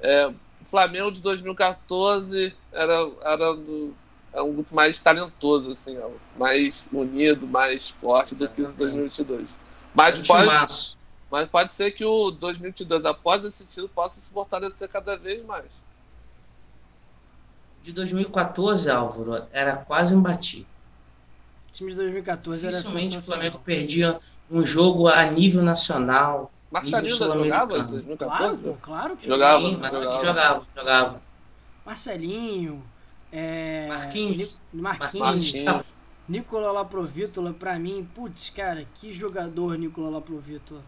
é, o Flamengo de 2014 era, era, do, era um grupo mais talentoso, assim, mais unido, mais forte do que esse 2022. Mas pode, mas pode ser que o 2022, após esse título, possa se fortalecer cada vez mais.
De 2014, Álvaro, era quase imbatível.
O time de 2014 era
Dificilmente o Flamengo perdia um jogo a nível nacional
Marcelinho jogava em
2014? Claro, claro que
jogava.
Sim, jogava. jogava, jogava.
Marcelinho, é...
Marquinhos.
Marquinhos. Marquinhos. Nicola Laprovítola, pra mim, putz, cara, que jogador Nicola Laprovítola.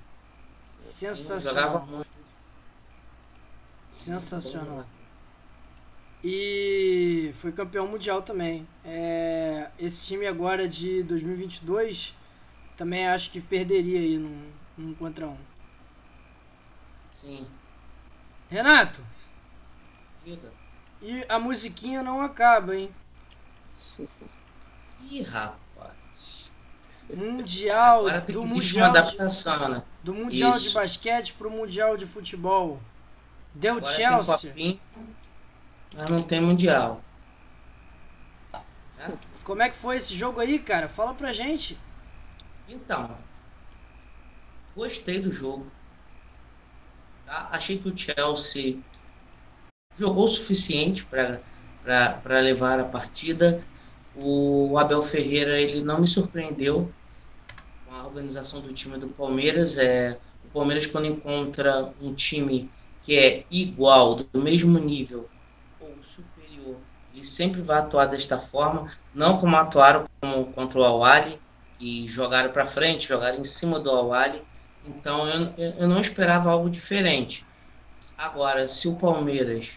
Sensacional. Sensacional. E foi campeão mundial também. É, esse time agora de 2022 também acho que perderia aí num, num contra um.
Sim.
Renato.
Diga.
E a musiquinha não acaba, hein?
Ih, rapaz.
Mundial Agora do Mundial
uma adaptação,
né? Do Mundial Isso. de basquete pro Mundial de futebol. Deu Agora Chelsea.
Mas não tem Mundial.
Como é que foi esse jogo aí, cara? Fala pra gente.
Então, gostei do jogo. Tá? Achei que o Chelsea jogou o suficiente para levar a partida. O Abel Ferreira ele não me surpreendeu com a organização do time do Palmeiras. É, o Palmeiras, quando encontra um time que é igual, do mesmo nível ou superior, ele sempre vai atuar desta forma, não como atuaram como contra o Awali, que jogaram para frente, jogaram em cima do Awali então eu, eu não esperava algo diferente. Agora, se o Palmeiras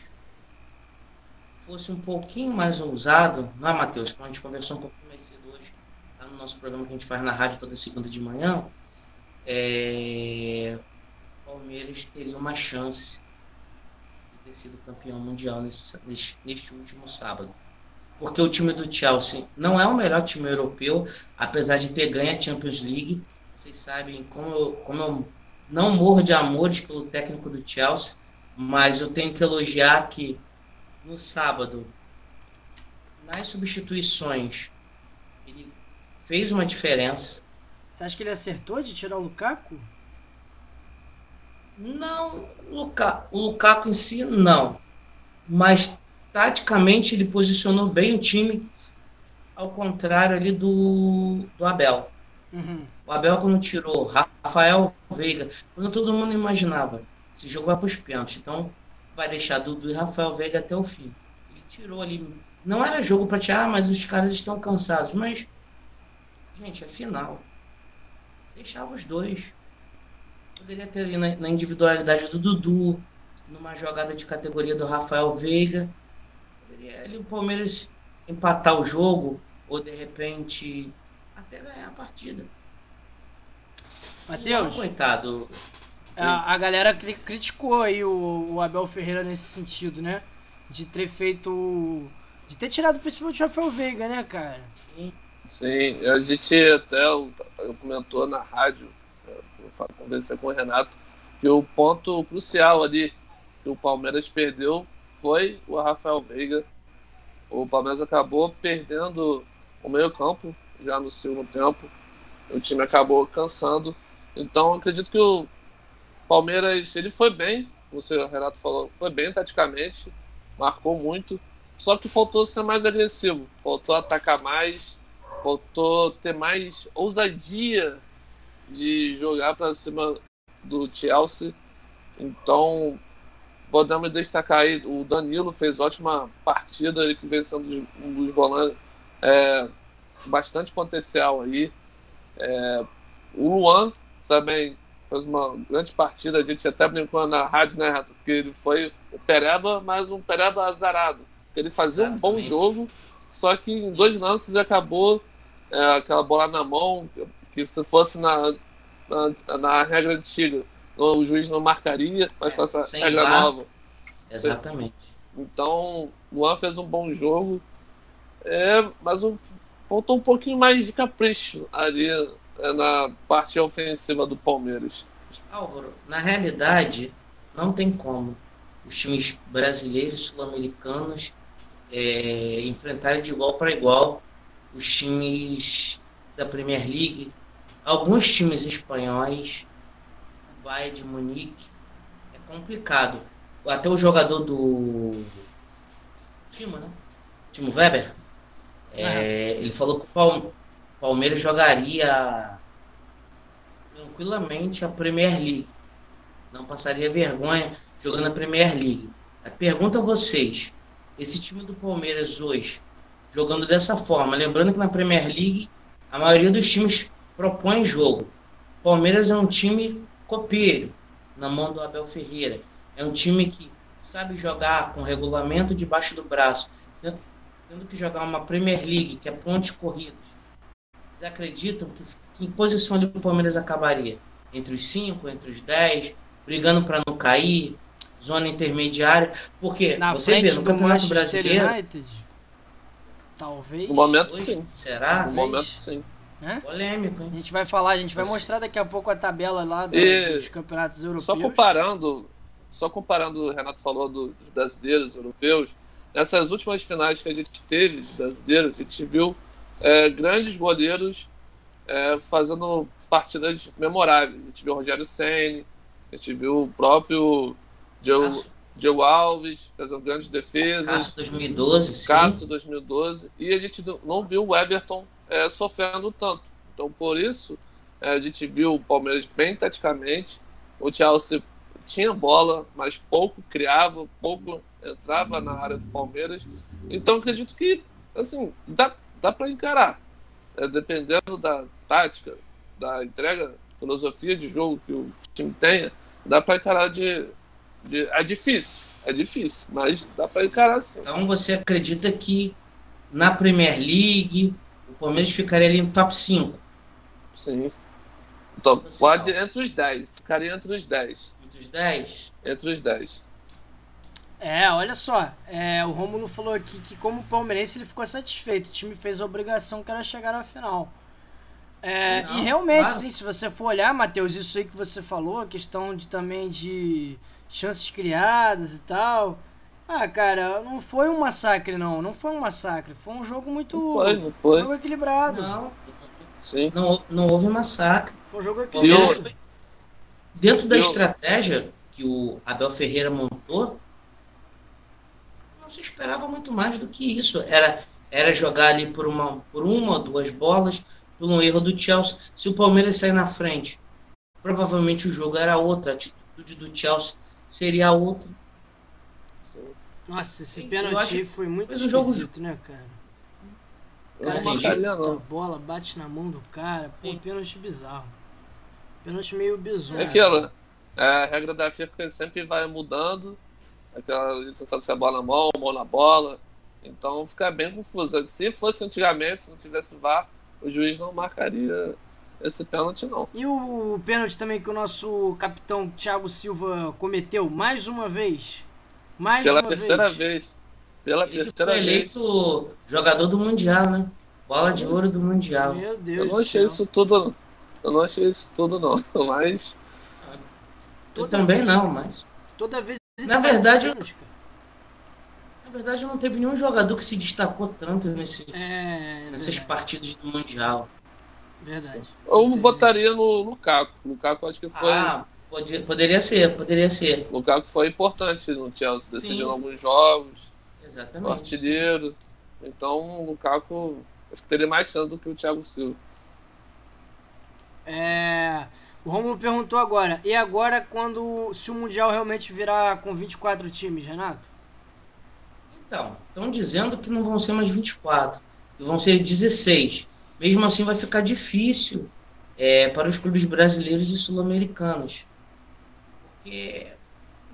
fosse um pouquinho mais ousado, não é, Matheus? Como a gente conversou um pouquinho mais cedo hoje, lá no nosso programa que a gente faz na rádio toda segunda de manhã, é... o Palmeiras teria uma chance de ter sido campeão mundial nesse, neste, neste último sábado. Porque o time do Chelsea não é o melhor time europeu, apesar de ter ganho a Champions League, vocês sabem como eu, como eu não morro de amores pelo técnico do Chelsea, mas eu tenho que elogiar que no sábado, nas substituições, ele fez uma diferença.
Você acha que ele acertou de tirar o Lukaku?
Não, o, Luka, o Lukaku em si, não. Mas taticamente ele posicionou bem o time, ao contrário ali do, do Abel.
Uhum.
O Abel, quando tirou Rafael Veiga, quando todo mundo imaginava, esse jogo vai para os pênaltis, então vai deixar Dudu e Rafael Veiga até o fim. Ele tirou ali. Não era jogo para tirar, mas os caras estão cansados. Mas, gente, é final. Deixava os dois. Poderia ter ali na, na individualidade do Dudu, numa jogada de categoria do Rafael Veiga. Poderia ali o Palmeiras empatar o jogo, ou de repente até ganhar a partida.
Matheus.
Coitado.
A, a galera criticou aí o, o, Abel Ferreira nesse sentido, né? De ter feito. De ter tirado principalmente o Rafael Veiga, né, cara?
Sim. Sim, a gente até comentou na rádio, conversei com o Renato, que o ponto crucial ali que o Palmeiras perdeu foi o Rafael Veiga. O Palmeiras acabou perdendo o meio-campo já no segundo tempo. O time acabou cansando. Então, acredito que o Palmeiras ele foi bem, o Renato falou, foi bem taticamente. marcou muito. Só que faltou ser mais agressivo, faltou atacar mais, faltou ter mais ousadia de jogar para cima do Chelsea. Então, podemos destacar aí, o Danilo fez ótima partida, ele que vem sendo um dos volantes, é, bastante potencial aí. É, o Luan também fez uma grande partida, a gente até brincou na rádio, né, que ele foi o Pereba, mas um Pereba azarado ele fazia Exatamente. um bom jogo, só que em dois lances acabou é, aquela bola na mão, que se fosse na, na, na regra antiga, o juiz não marcaria, mas é, com essa regra bar. nova.
Exatamente.
Então, o Luan fez um bom jogo, é, mas um, faltou um pouquinho mais de capricho ali é, na parte ofensiva do Palmeiras.
Álvaro, na realidade, não tem como os times brasileiros, sul-americanos é, enfrentarem de igual para igual os times da Premier League, alguns times espanhóis, o Bayern de Munique, é complicado. Até o jogador do Timo, né? Timo Weber, é, ele falou que o Palmeiras jogaria tranquilamente a Premier League. Não passaria vergonha jogando a Premier League. Pergunta a vocês: esse time do Palmeiras hoje, jogando dessa forma, lembrando que na Premier League a maioria dos times propõe jogo. Palmeiras é um time copeiro na mão do Abel Ferreira. É um time que sabe jogar com regulamento debaixo do braço, tendo, tendo que jogar uma Premier League, que é ponte corridos. Vocês acreditam que, que em posição ali o Palmeiras acabaria? Entre os cinco, entre os dez, brigando para não cair, zona intermediária, porque
Na
você vê no Campeonato Brasileiro.
United, talvez.
No momento sim.
Será?
No momento sim.
É?
Polêmico, hein?
A gente vai falar, a gente vai mostrar daqui a pouco a tabela lá do,
e...
dos campeonatos europeus.
Só comparando, só comparando, o Renato falou do, dos brasileiros europeus, nessas últimas finais que a gente teve de brasileiros, a gente viu é, grandes goleiros é, fazendo partidas memoráveis. A gente viu o Rogério Senni, a gente viu o próprio Diego, Diego Alves fazendo grandes defesas.
Cássio 2012, sim.
Cássio 2012. E a gente não viu o Everton é, sofrendo tanto. Então, por isso, é, a gente viu o Palmeiras bem taticamente. O Chelsea tinha bola, mas pouco criava, pouco entrava na área do Palmeiras. Então, acredito que, assim, dá, dá para encarar. É, dependendo da tática, da entrega, filosofia de jogo que o time tenha, dá para encarar de, é difícil, é difícil, mas dá para encarar assim.
Então você acredita que na Premier League o Palmeiras ficaria ali no top 5?
Sim. Então, pode entre os 10. Ficaria entre os 10.
Entre os 10?
Entre os 10.
É, olha só. É, o Romulo falou aqui que, como palmeirense, ele ficou satisfeito. O time fez a obrigação que era chegar na final. É, Não, e realmente, claro. sim, se você for olhar, Matheus, isso aí que você falou, a questão de também de chances criadas e tal. Ah, cara, não foi um massacre, não. Não foi um massacre. Foi um jogo muito.
Não foi, não foi.
Um jogo equilibrado.
Não, Sim. não, não houve massacre.
Foi um jogo equilibrado.
Dentro da estratégia que o Abel Ferreira montou, não se esperava muito mais do que isso. Era, era jogar ali por uma, por uma ou duas bolas, por um erro do Chelsea. Se o Palmeiras sair na frente, provavelmente o jogo era outra. A atitude do Chelsea seria a outra.
Nossa, esse Sim, pênalti foi muito esquisito, jogo... né, cara? O cara
não
a bola, bate na mão do cara, Sim. pô, pênalti bizarro. Pênalti meio bizarro.
É aquela, é, a regra da FIFA sempre vai mudando. Aquela, você sabe se é bola na mão, mão na bola. Então fica bem confuso. Se fosse antigamente, se não tivesse VAR, o juiz não marcaria esse pênalti não.
E o pênalti também que o nosso capitão Thiago Silva cometeu mais uma vez. Mais
Pela
uma
terceira
vez.
vez. Pela Ele terceira
foi eleito vez. jogador do Mundial, né? Bola de ouro do Mundial.
Meu Deus
Eu não achei isso tudo. Eu não achei isso tudo não, mas.
Eu também vez, não, mas.
Toda vez.
Na verdade, pênalti, na verdade, não teve nenhum jogador que se destacou tanto nesse,
é,
nessas partidas do Mundial.
Verdade.
Eu votaria no Lukaku. Lukaku acho que foi.
Ah, Pode, poderia ser, poderia ser.
O Lukaku foi importante no Chelsea, decidiu alguns jogos.
Exatamente.
Artilheiro. Então o Lukaku acho que teria mais chance do que o Thiago Silva.
É, o Romulo perguntou agora, e agora quando se o Mundial realmente virar com 24 times, Renato?
Então, estão dizendo que não vão ser mais 24, que vão ser 16. Mesmo assim vai ficar difícil é, para os clubes brasileiros e sul-americanos. Porque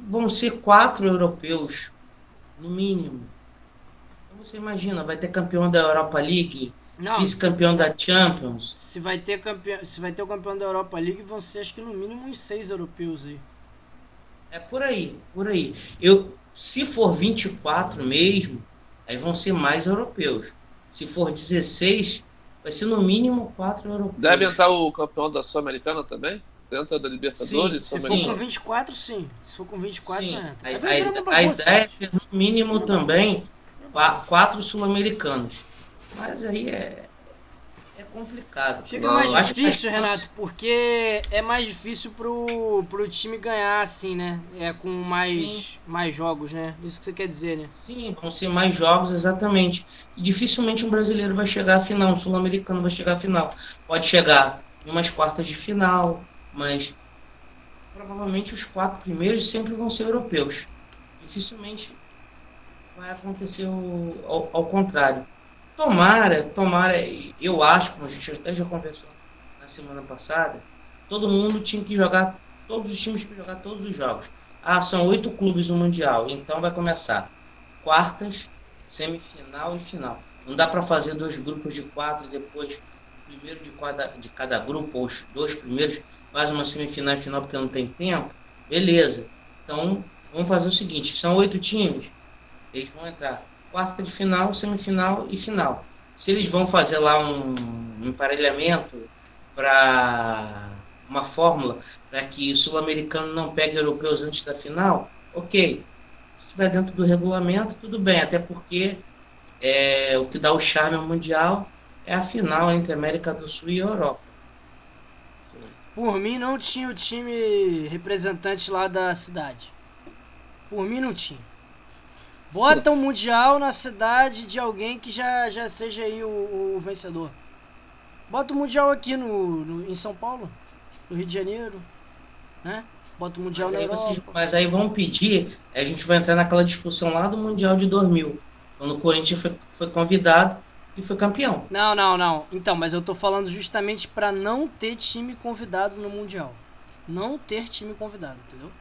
vão ser quatro europeus, no mínimo. Então você imagina, vai ter campeão da Europa League, vice-campeão da Champions.
Se vai ter campeão, se vai ter o campeão da Europa League, vão ser acho que no mínimo uns seis europeus aí.
É por aí, por aí. Eu, se for 24 mesmo, aí vão ser mais europeus. Se for 16, vai ser no mínimo quatro europeus.
Deve entrar o campeão da Sul-Americana também? Dentro da Libertadores?
Sim, se for com 24, sim. Se for com 24, sim. entra.
A, a, a ideia é ter no mínimo também quatro sul-americanos. Mas aí é, é complicado.
Fica Não, mais difícil, Renato, porque é mais difícil pro, pro time ganhar assim, né? É com mais, mais jogos, né? Isso que você quer dizer, né?
Sim, vão ser mais jogos, exatamente. E dificilmente um brasileiro vai chegar à final, um sul-americano vai chegar à final. Pode chegar em umas quartas de final, mas provavelmente os quatro primeiros sempre vão ser europeus. Dificilmente vai acontecer o, ao, ao contrário. Tomara, tomara, eu acho, como a gente até já conversou na semana passada, todo mundo tinha que jogar, todos os times que jogar todos os jogos. Ah, são oito clubes no Mundial, então vai começar quartas, semifinal e final. Não dá para fazer dois grupos de quatro e depois primeiro de cada, de cada grupo, ou os dois primeiros, faz uma semifinal e final porque não tem tempo. Beleza. Então, vamos fazer o seguinte: são oito times, eles vão entrar quarta de final, semifinal e final. Se eles vão fazer lá um, emparelhamento para uma fórmula para que sul-americano não pegue europeus antes da final, ok. Se estiver dentro do regulamento, tudo bem, até porque é, o que dá o charme ao Mundial é a final entre América do Sul e Europa.
Por mim, não tinha o time representante lá da cidade. Por mim, não tinha. Bota um mundial na cidade de alguém que já, já seja aí o, o vencedor. Bota o um mundial aqui no, no, em São Paulo, no Rio de Janeiro, né? Bota o mundial mas Europa. Vocês,
mas aí vão pedir, a gente vai entrar naquela discussão lá do mundial de 2000, quando o Corinthians foi, foi convidado e foi campeão.
Não, não, não. Então, mas eu tô falando justamente para não ter time convidado no mundial. Não ter time convidado, entendeu?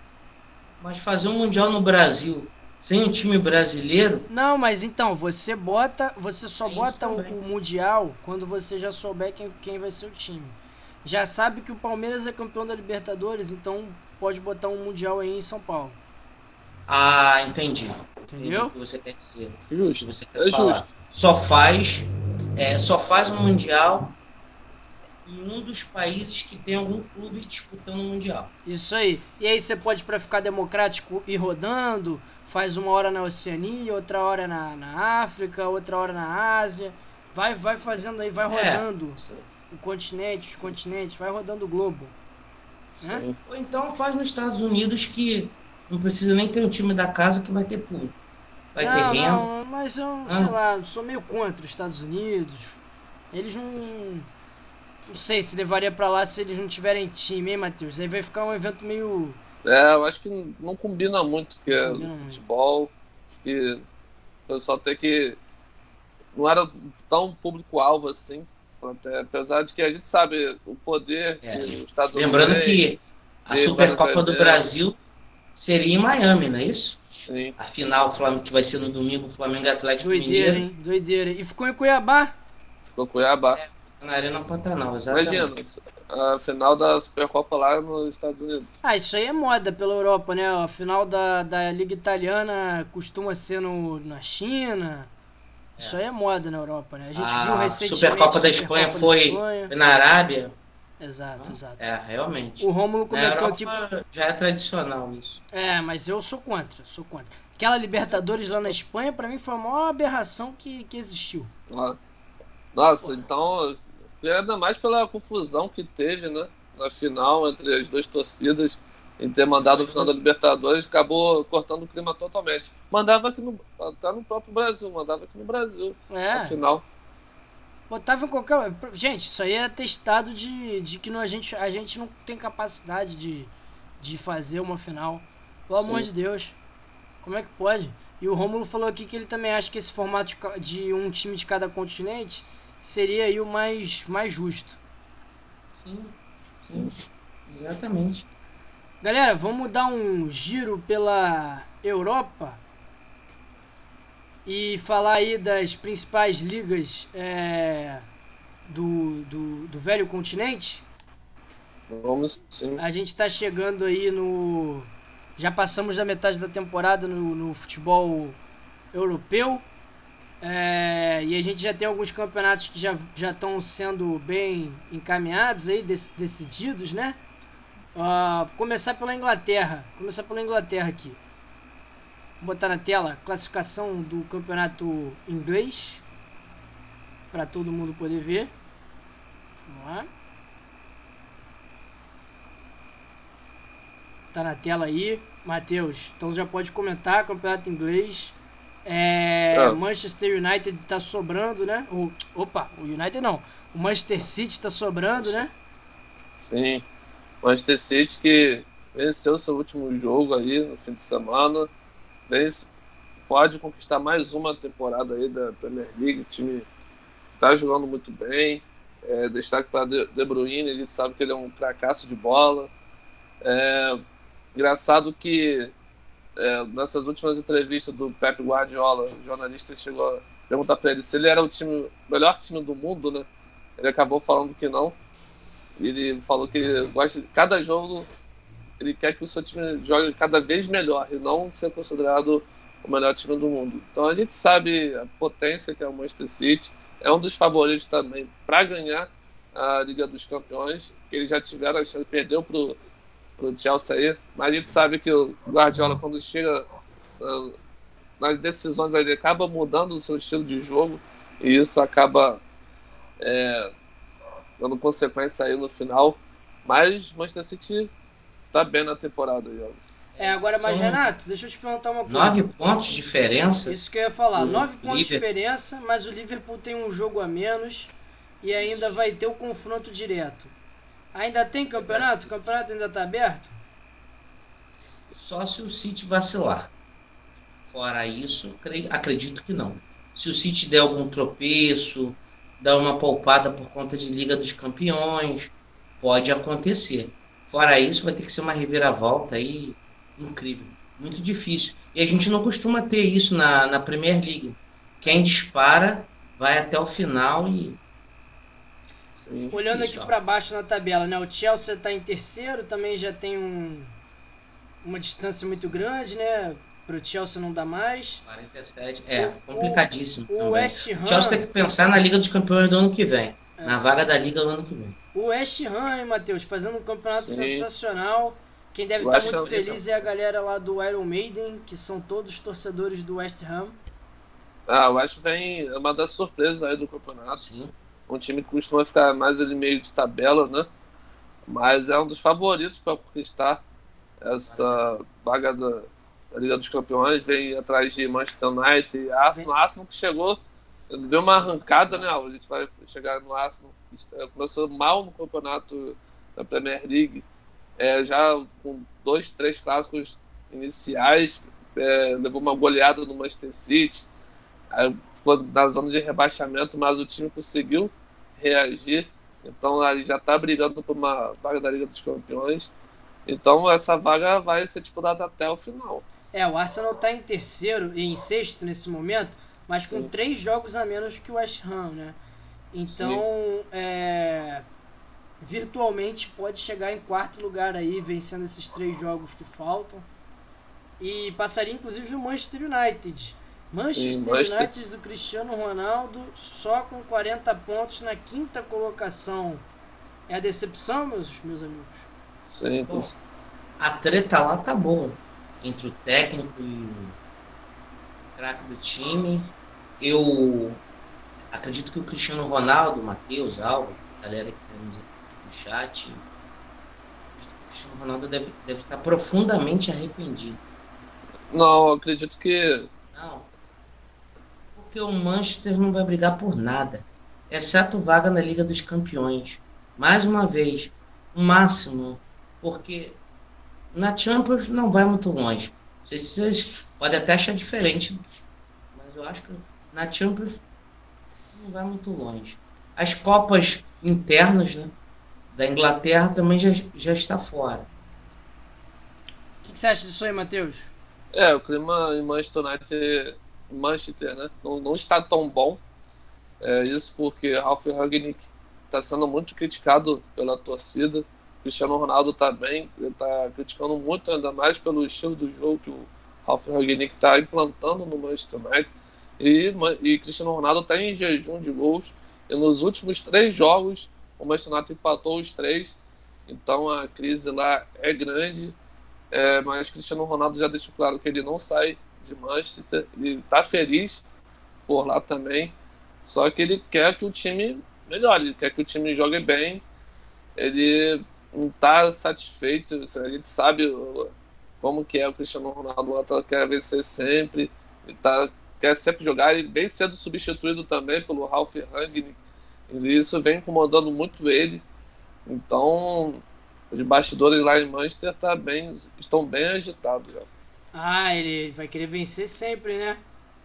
Mas fazer um mundial no Brasil sem um time brasileiro.
Não, mas então, você bota. Você só bota o, o, Mundial quando você já souber quem, quem vai ser o time. Já sabe que o Palmeiras é campeão da Libertadores, então pode botar um Mundial aí em São Paulo.
Ah, entendi.
Entendeu?
Entendi o que você quer dizer.
Justo.
Você quer é falar. justo. Só faz, é, só faz um Mundial em um dos países que tem algum clube disputando o Mundial.
Isso aí. E aí você pode, para ficar democrático, ir rodando faz uma hora na Oceania, outra hora na, na África, outra hora na Ásia. Vai, vai fazendo aí, vai é. rodando é. o continente, os continentes, vai rodando o globo.
Né? Ou então faz nos Estados Unidos que não precisa nem ter um time da casa que vai ter público. Vai
não,
ter renda.
Não, mas eu, ah. sei lá, sou meio contra os Estados Unidos. Eles não. Não sei se levaria para lá se eles não tiverem time, hein, Matheus? Aí vai ficar um evento meio
é, eu acho que não combina muito, porque é futebol, que o pessoal tem que. Não era tão público-alvo assim. Até, apesar de que a gente sabe o poder
é, que os Estados Unidos. Lembrando que a Supercopa do Brasil seria em Miami, não é isso?
Sim.
A final Flamengo, que vai ser no domingo, Flamengo Atlético
Doideira,
Mineiro.
hein? Doideira. E ficou em Cuiabá?
Ficou em Cuiabá. É,
na Arena Pantanal, exatamente.
Imagina, a final da Supercopa lá nos Estados Unidos.
Ah, isso aí é moda pela Europa, né? A final da, da Liga Italiana costuma ser no, na China. É. Isso aí é moda na Europa, né? A gente a viu recentemente.
Supercopa da Espanha foi, Espanha. na Arábia.
Exato, exato.
É, realmente.
O Rômulo comentou aqui.
Já é tradicional isso.
É, mas eu sou contra, sou contra. Aquela Libertadores lá na Espanha, para mim, foi a maior aberração que, que existiu.
Nossa, Porra. então Ainda mais pela confusão que teve, né? Na final, entre as duas torcidas. em ter mandado no final da Libertadores, acabou cortando o clima totalmente. Mandava aqui no. Até no próprio Brasil, mandava aqui no Brasil.
É.
No final.
Botava em qualquer. Gente, isso aí é testado de, de que não, a, gente, a gente não tem capacidade de, de fazer uma final. Pelo
Sim.
amor de Deus. Como é que pode? E o Rômulo falou aqui que ele também acha que esse formato de um time de cada continente seria aí o mais, mais justo.
Sim, sim, exatamente.
Galera, vamos dar um giro pela Europa e falar aí das principais ligas é, do, do, do velho continente.
Vamos sim.
A gente está chegando aí no. Já passamos da metade da temporada no, no futebol europeu. É, e a gente já tem alguns campeonatos que já estão sendo bem encaminhados aí, dec- decididos, né? Vou começar pela Inglaterra. Começar pela Inglaterra aqui. Vou botar na tela classificação do campeonato inglês. Para todo mundo poder ver. Vamos lá. Tá na tela aí. Matheus, então já pode comentar. Campeonato inglês. É,
Ah.
Manchester United tá sobrando, né? O, opa, o United não. O Manchester City tá sobrando, né?
Sim. Manchester City que venceu seu último jogo aí no fim de semana. Vence, pode conquistar mais uma temporada aí da Premier League. O time tá jogando muito bem. É, destaque para De Bruyne, a gente sabe que ele é um cracaço de bola. É, engraçado que é, nessas últimas entrevistas do Pep Guardiola, o jornalista chegou a perguntar para ele se ele era o time, o melhor time do mundo, né? Ele acabou falando que não. Ele falou que ele gosta cada jogo, ele quer que o seu time jogue cada vez melhor e não ser considerado o melhor time do mundo. Então a gente sabe a potência que é o Manchester City, é um dos favoritos também para ganhar a Liga dos Campeões, eles já tiveram, a chance, perdeu pro pro Chelsea aí, mas a gente sabe que o Guardiola quando chega ah, nas decisões aí, ele acaba mudando o seu estilo de jogo e isso acaba é, dando consequência aí no final. Mas Manchester City tá bem na temporada aí, ó.
É, agora, mas
São
Renato, deixa eu te perguntar uma coisa.
Nove pontos de diferença.
Isso que eu ia falar. Nove pontos de diferença, mas o Liverpool tem um jogo a menos e ainda vai ter o confronto direto. Ainda tem campeonato? O campeonato ainda tá aberto?
Só se o City vacilar. Fora isso, creio- acredito que não. Se o City der algum tropeço, dar uma poupada por conta de Liga dos Campeões, pode acontecer. Fora isso, vai ter que ser uma reviravolta aí incrível. Muito difícil. E a gente não costuma ter isso na, na Premier League. Quem dispara vai até o final e.
Sim.
Olhando aqui pra baixo na tabela, né? O Chelsea tá em terceiro, também já tem um, uma distância muito grande, né? Pro Chelsea não dá mais.
47. É,
O-
complicadíssimo.
O
também.
West
O Chelsea tem
Ham,
que pensar na Liga dos Campeões do ano que vem.
É.
Na vaga da Liga do ano que vem.
o West Ham, hein, Matheus, fazendo um campeonato
Sim.
sensacional. Quem deve
O
estar
West
muito
Ham,
feliz é a galera lá do Iron Maiden, que são todos torcedores do West Ham.
Ah, acho que vem é uma das surpresas aí do campeonato.
Sim.
Um time que costuma ficar mais ali meio de tabela, né? Mas é um dos favoritos para conquistar essa vaga da, da Liga dos Campeões. Vem atrás de Manchester United e Arsenal. Arsenal que chegou, deu uma arrancada, né? A gente vai chegar no Arsenal. Começou mal no campeonato da Premier League. É, já com dois, três clássicos iniciais. é, levou uma goleada no Manchester City. Aí ficou na zona de rebaixamento, mas o time conseguiu reagir. Então ele já está brigando por uma vaga da Liga dos Campeões. Então essa vaga vai ser disputada até o final.
É, o Arsenal tá em terceiro e em sexto nesse momento, mas com
Sim.
três jogos a menos que o West Ham, né? Então, é, virtualmente pode chegar em quarto lugar aí, vencendo esses três jogos que faltam. E passaria inclusive o Manchester United. Manchester
Manchester-
United do Cristiano Ronaldo só com 40 pontos na quinta colocação. É a decepção, meus, meus amigos?
Sim,
Pô, a treta lá tá boa. Entre o técnico e o craque do time. Eu acredito que o Cristiano Ronaldo, Matheus, Alva, galera que temos aqui no chat, o Cristiano Cristiano Ronaldo deve, deve estar profundamente arrependido.
Não, acredito que.
Porque o Manchester não vai brigar por nada. Exceto vaga na Liga dos Campeões. Mais uma vez, o máximo. Porque na Champions não vai muito longe. Não sei se vocês podem até achar diferente. Mas eu acho que na Champions não vai muito longe. As Copas internas, né? Da Inglaterra também já, já está fora.
O que, que você acha disso aí, Matheus?
É, o clima em Manchester United, Manchester, né, não, não está tão bom. É, isso porque Ralf Rangnick está sendo muito criticado pela torcida. Cristiano Ronaldo está bem, está criticando muito, ainda mais pelo estilo do jogo que o Ralf Rangnick está implantando no Manchester United. E, e Cristiano Ronaldo está em jejum de gols. E nos últimos três jogos, o Manchester United empatou os três. Então a crise lá é grande. É, mas Cristiano Ronaldo já deixou claro que ele não sai de Manchester, ele está feliz por lá também, só que ele quer que o time melhore, ele quer que o time jogue bem, ele não está satisfeito, a gente sabe como que é o Cristiano Ronaldo, ele quer vencer sempre, ele tá, quer sempre jogar, ele bem sendo substituído também pelo Ralf Rangnick, e isso vem incomodando muito ele, então os bastidores lá em Manchester tá bem, estão bem agitados já.
Ah, ele vai querer vencer sempre, né?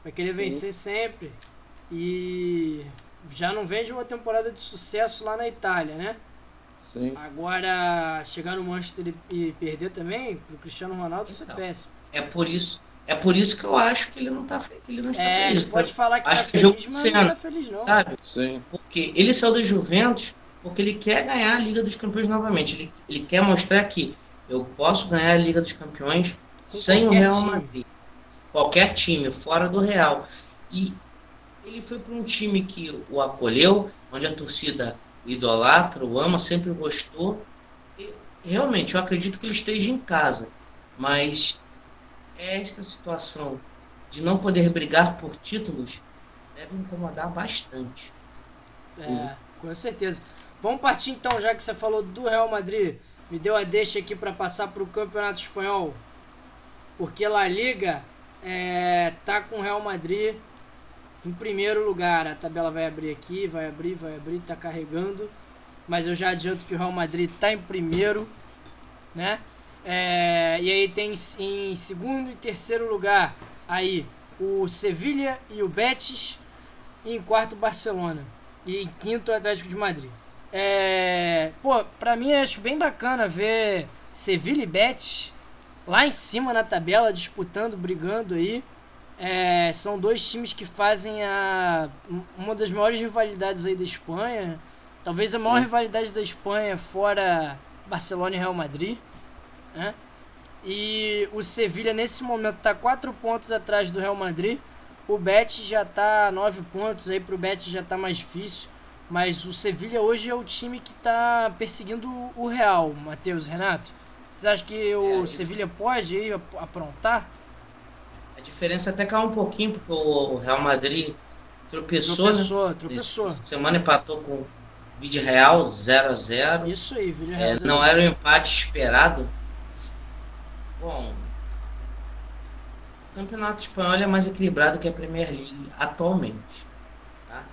Vai querer Sim. vencer sempre. E já não vem de uma temporada de sucesso lá na Itália, né?
Sim.
Agora, chegar no Manchester e perder também, pro Cristiano Ronaldo, isso é então, péssimo.
É por isso. É por isso que eu acho que ele não tá, que ele não está
é,
feliz.
pode falar que
acho
tá
que
feliz, mas não tá feliz não.
Sabe?
Sim.
Porque ele saiu da Juventus porque ele quer ganhar a Liga dos Campeões novamente. Ele, ele quer mostrar que eu posso ganhar a Liga dos Campeões sem o Real time. Madrid. Qualquer time, fora do Real. E ele foi para um time que o acolheu, onde a torcida o idolatra, o ama, sempre gostou. E, realmente, eu acredito que ele esteja em casa. Mas esta situação de não poder brigar por títulos deve incomodar bastante.
É, com certeza. Vamos partir então, já que você falou do Real Madrid. Me deu a deixa aqui para passar para o Campeonato Espanhol. Porque La Liga é, tá com o Real Madrid em primeiro lugar. A tabela vai abrir aqui, vai abrir, vai abrir, tá carregando. Mas eu já adianto que o Real Madrid tá em primeiro, né? É, e aí tem em segundo e terceiro lugar aí o Sevilha e o Betis. E em quarto Barcelona. E em quinto o Atlético de Madrid. É, pô, pra mim acho bem bacana ver Sevilla e Betis lá em cima na tabela, disputando, brigando aí. É, são dois times que fazem a, uma das maiores rivalidades aí da Espanha. Talvez a Sim. maior rivalidade da Espanha fora Barcelona e Real Madrid. Né? E o Sevilla nesse momento está quatro pontos atrás do Real Madrid. O Betis já está nove pontos, aí pro Betis já está mais difícil. Mas o Sevilha hoje é o time que está perseguindo o Real, Matheus Renato. Você acha que o é, Sevilha pode aí aprontar?
A diferença até caiu um pouquinho, porque o Real Madrid tropeçou,
tropeçou né? Tropeçou,
Semana empatou com o Vídeo Real 0 a 0
Isso aí, Vídeo Real. É,
não era um empate esperado. Bom, o Campeonato Espanhol é mais equilibrado que a Premier League atualmente. Tá?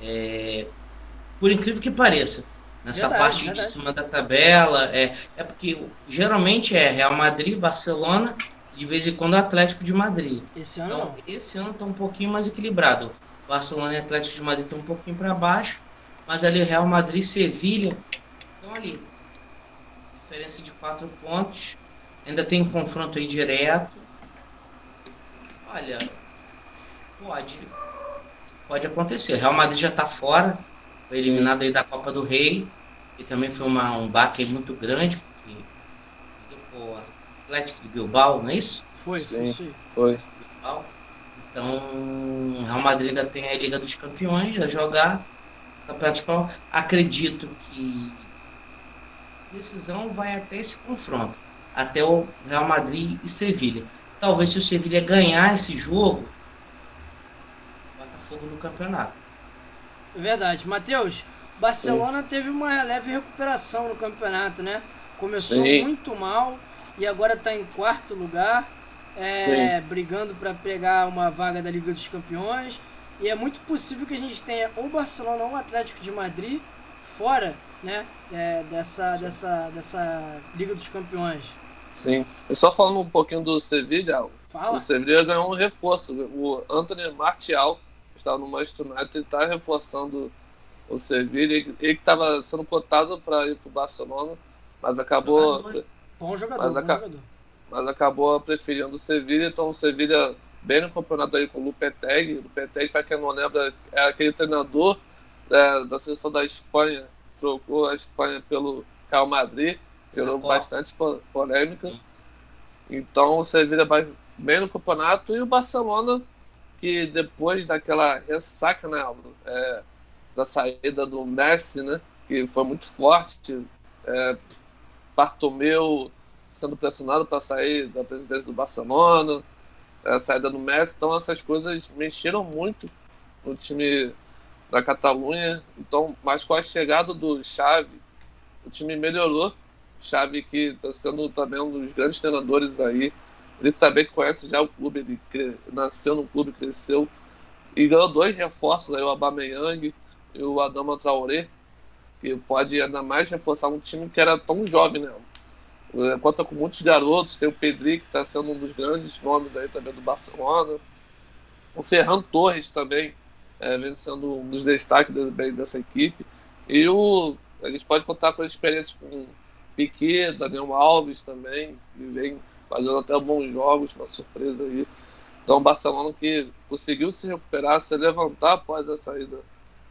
É, por incrível que pareça. Nessa verdade, parte verdade. de cima da tabela, é, é porque geralmente é Real Madrid, Barcelona e de vez em quando Atlético de Madrid.
Esse ano então,
esse ano está um pouquinho mais equilibrado. Barcelona e Atlético de Madrid estão um pouquinho para baixo, mas ali Real Madrid e Sevilha estão ali. Diferença de quatro pontos. Ainda tem um confronto aí direto. Olha, pode. Pode acontecer. Real Madrid já está fora foi eliminado aí da Copa do Rei, que também foi uma, um baque muito grande, porque o Atlético de Bilbao, não é isso?
Foi,
Sim, foi.
Bilbao. Então, o Real Madrid ainda tem a Liga dos Campeões a jogar. Campeonato Espanhol. Acredito que a decisão vai até esse confronto, até o Real Madrid e Sevilha. Talvez se o Sevilha ganhar esse jogo, Botafogo no campeonato.
Verdade. Matheus, Barcelona Sim. teve uma leve recuperação no campeonato, né? Começou
Sim.
muito mal e agora está em quarto lugar, é, brigando para pegar uma vaga da Liga dos Campeões. E é muito possível que a gente tenha ou Barcelona ou Atlético de Madrid fora né, é, dessa, dessa, dessa Liga dos Campeões.
Sim. E só falando um pouquinho do Sevilha,
Fala.
o Sevilha ganhou um reforço. O Anthony Martial, que estava no Manchester United, está reforçando o Sevilha. Ele ele que estava sendo cotado para ir para o Barcelona, mas acabou,
Jogador.
Bom jogador,
Mas
bom
aca-
jogador.
mas acabou preferindo o Sevilha. Então o Sevilha bem no campeonato aí com o Lupetegui. O Lupetegui, para quem não lembra, é aquele treinador é, da seleção da Espanha, trocou a Espanha pelo Real Madrid, gerou
Ó.
bastante po- polêmica.
Sim.
Então o Sevilha vai bem no campeonato e o Barcelona, que depois daquela ressaca, né, Álvaro, é, da saída do Messi, né, que foi muito forte, é, Bartomeu sendo pressionado para sair da presidência do Barcelona, a saída do Messi, então essas coisas mexeram muito no time da Catalunha. Então, mas com a chegada do Xavi, o time melhorou. Xavi que está sendo também um dos grandes treinadores aí. Ele também conhece já o clube, ele cre- nasceu no clube, cresceu e ganhou dois reforços aí, o Aubameyang e o Adama Traoré, que pode ainda mais reforçar um time que era tão jovem, né? É, Conta com muitos garotos, tem o Pedri, que está sendo um dos grandes nomes aí também do Barcelona. O Ferran Torres também é, vem sendo um dos destaques dessa equipe. E o, a gente pode contar com a experiência com Piquet, Daniel Alves também, que vem fazendo até bons jogos, uma surpresa aí. Então o Barcelona que conseguiu se recuperar, se levantar após a saída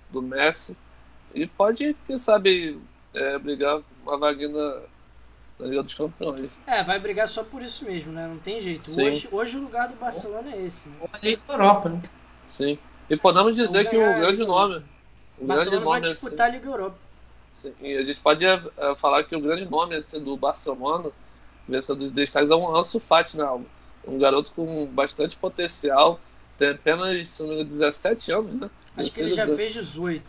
do Messi. E pode, quem sabe, é, brigar uma vaguinha na, na Liga dos Campeões.
É, vai brigar só por isso mesmo, né? Não tem jeito.
Sim.
Hoje, hoje o lugar do Barcelona é esse. Né?
Ou a Liga Europa, né?
Sim. E podemos dizer
Vamos
que o grande
Liga
nome. O
O
grande
Barcelona vai
nome assim,
disputar a Liga Europa.
sim, e a gente pode é, falar que o grande nome assim, do Barcelona, vencedor dos destaques, é um Ansu Fati, né? Um- Um garoto com bastante potencial. Tem apenas, se não me engano, 17 anos, né?
Acho que ele já fez 18.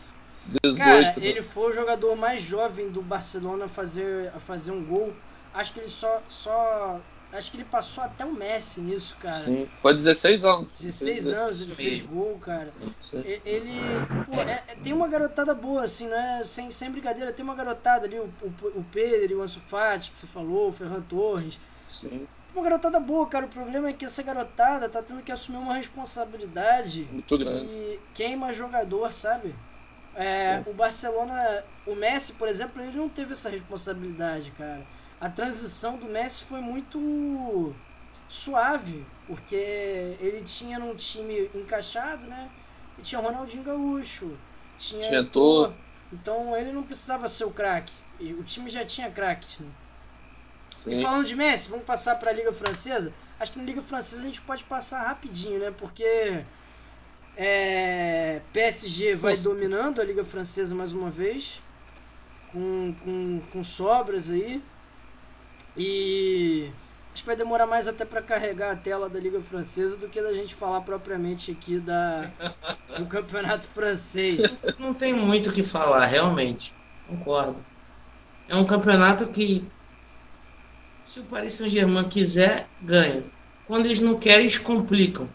18.
Cara, ele foi o jogador mais jovem do Barcelona a fazer, a fazer um gol. Acho que ele só, só. Acho que ele passou até o Messi nisso, cara.
Sim, foi 16 anos.
16
Fez
anos ele fez gol, cara.
Sim.
E- Ele. Pô, é- é- tem uma garotada boa, assim, né? Sem, sem brincadeira, tem uma garotada ali, o, o, o Pedro, o Ansu Fati, que você falou, o Ferran Torres.
Sim,
uma garotada boa, cara. O problema é que essa garotada tá tendo que assumir uma responsabilidade
muito grande.
que queima jogador, sabe? É, o Barcelona, o Messi, por exemplo, ele não teve essa responsabilidade, cara. A transição do Messi foi muito suave, porque ele tinha num time encaixado, né? E tinha Ronaldinho Gaúcho, tinha,
Tinha.
Então ele não precisava ser o craque. O time já tinha craques, né? E
Sim.
falando de Messi, vamos passar para a Liga Francesa. Acho que na Liga Francesa a gente pode passar rapidinho, né? Porque é, PSG vai dominando a Liga Francesa mais uma vez, com, com, com sobras aí. E acho que vai demorar mais até para carregar a tela da Liga Francesa do que da gente falar propriamente aqui da, do Campeonato Francês.
Não tem muito o que falar, realmente. Concordo. É um campeonato que, se o Paris Saint-Germain quiser, ganha. Quando eles não querem, eles complicam.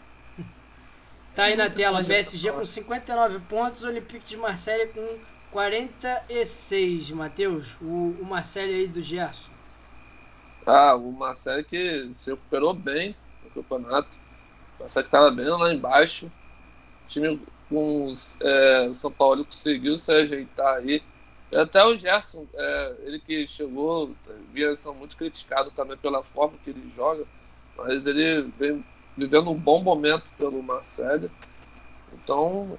Tá aí na tela, PSG com 59 pontos, Olympique de Marseille com 46, Matheus. O, o Marseille aí do Gerson.
Ah, o Marcelo que se recuperou bem no campeonato. O Marcelo que estava bem lá embaixo. O time com é, o São Paulo conseguiu se ajeitar aí. Até o Gerson, é, ele que chegou, vinha sendo muito criticado também pela forma que ele joga, mas ele vem vivendo um bom momento pelo Marcelo. Então,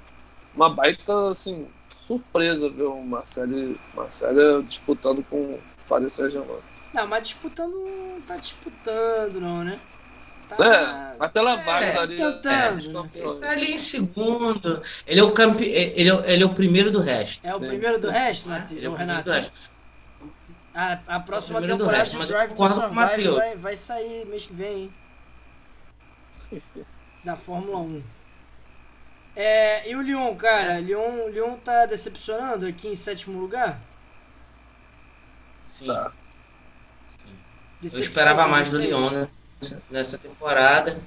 uma baita assim, surpresa ver o Marcelo, Marcelo disputando com o Paris Saint-Germain.
Não, mas disputando tá disputando não, né? Tá,
É, mas pela
É,
vaga
tentando,
dos
né?
Campeões.
Tá ali em segundo. Ele é o, campe... ele é, ele é o primeiro do resto.
é o
Sim.
primeiro do resto, Matheus,
é o
o Renato. A, a próxima
É o
temporada
resto,
de Drive to
o
Survive vai, vai sair mês que vem, hein? Da Fórmula 1. É, e o Lyon, cara? Lyon, Lyon tá decepcionando aqui em sétimo lugar?
Sim.
Tá.
Eu esperava mais do Lyon nessa, nessa temporada.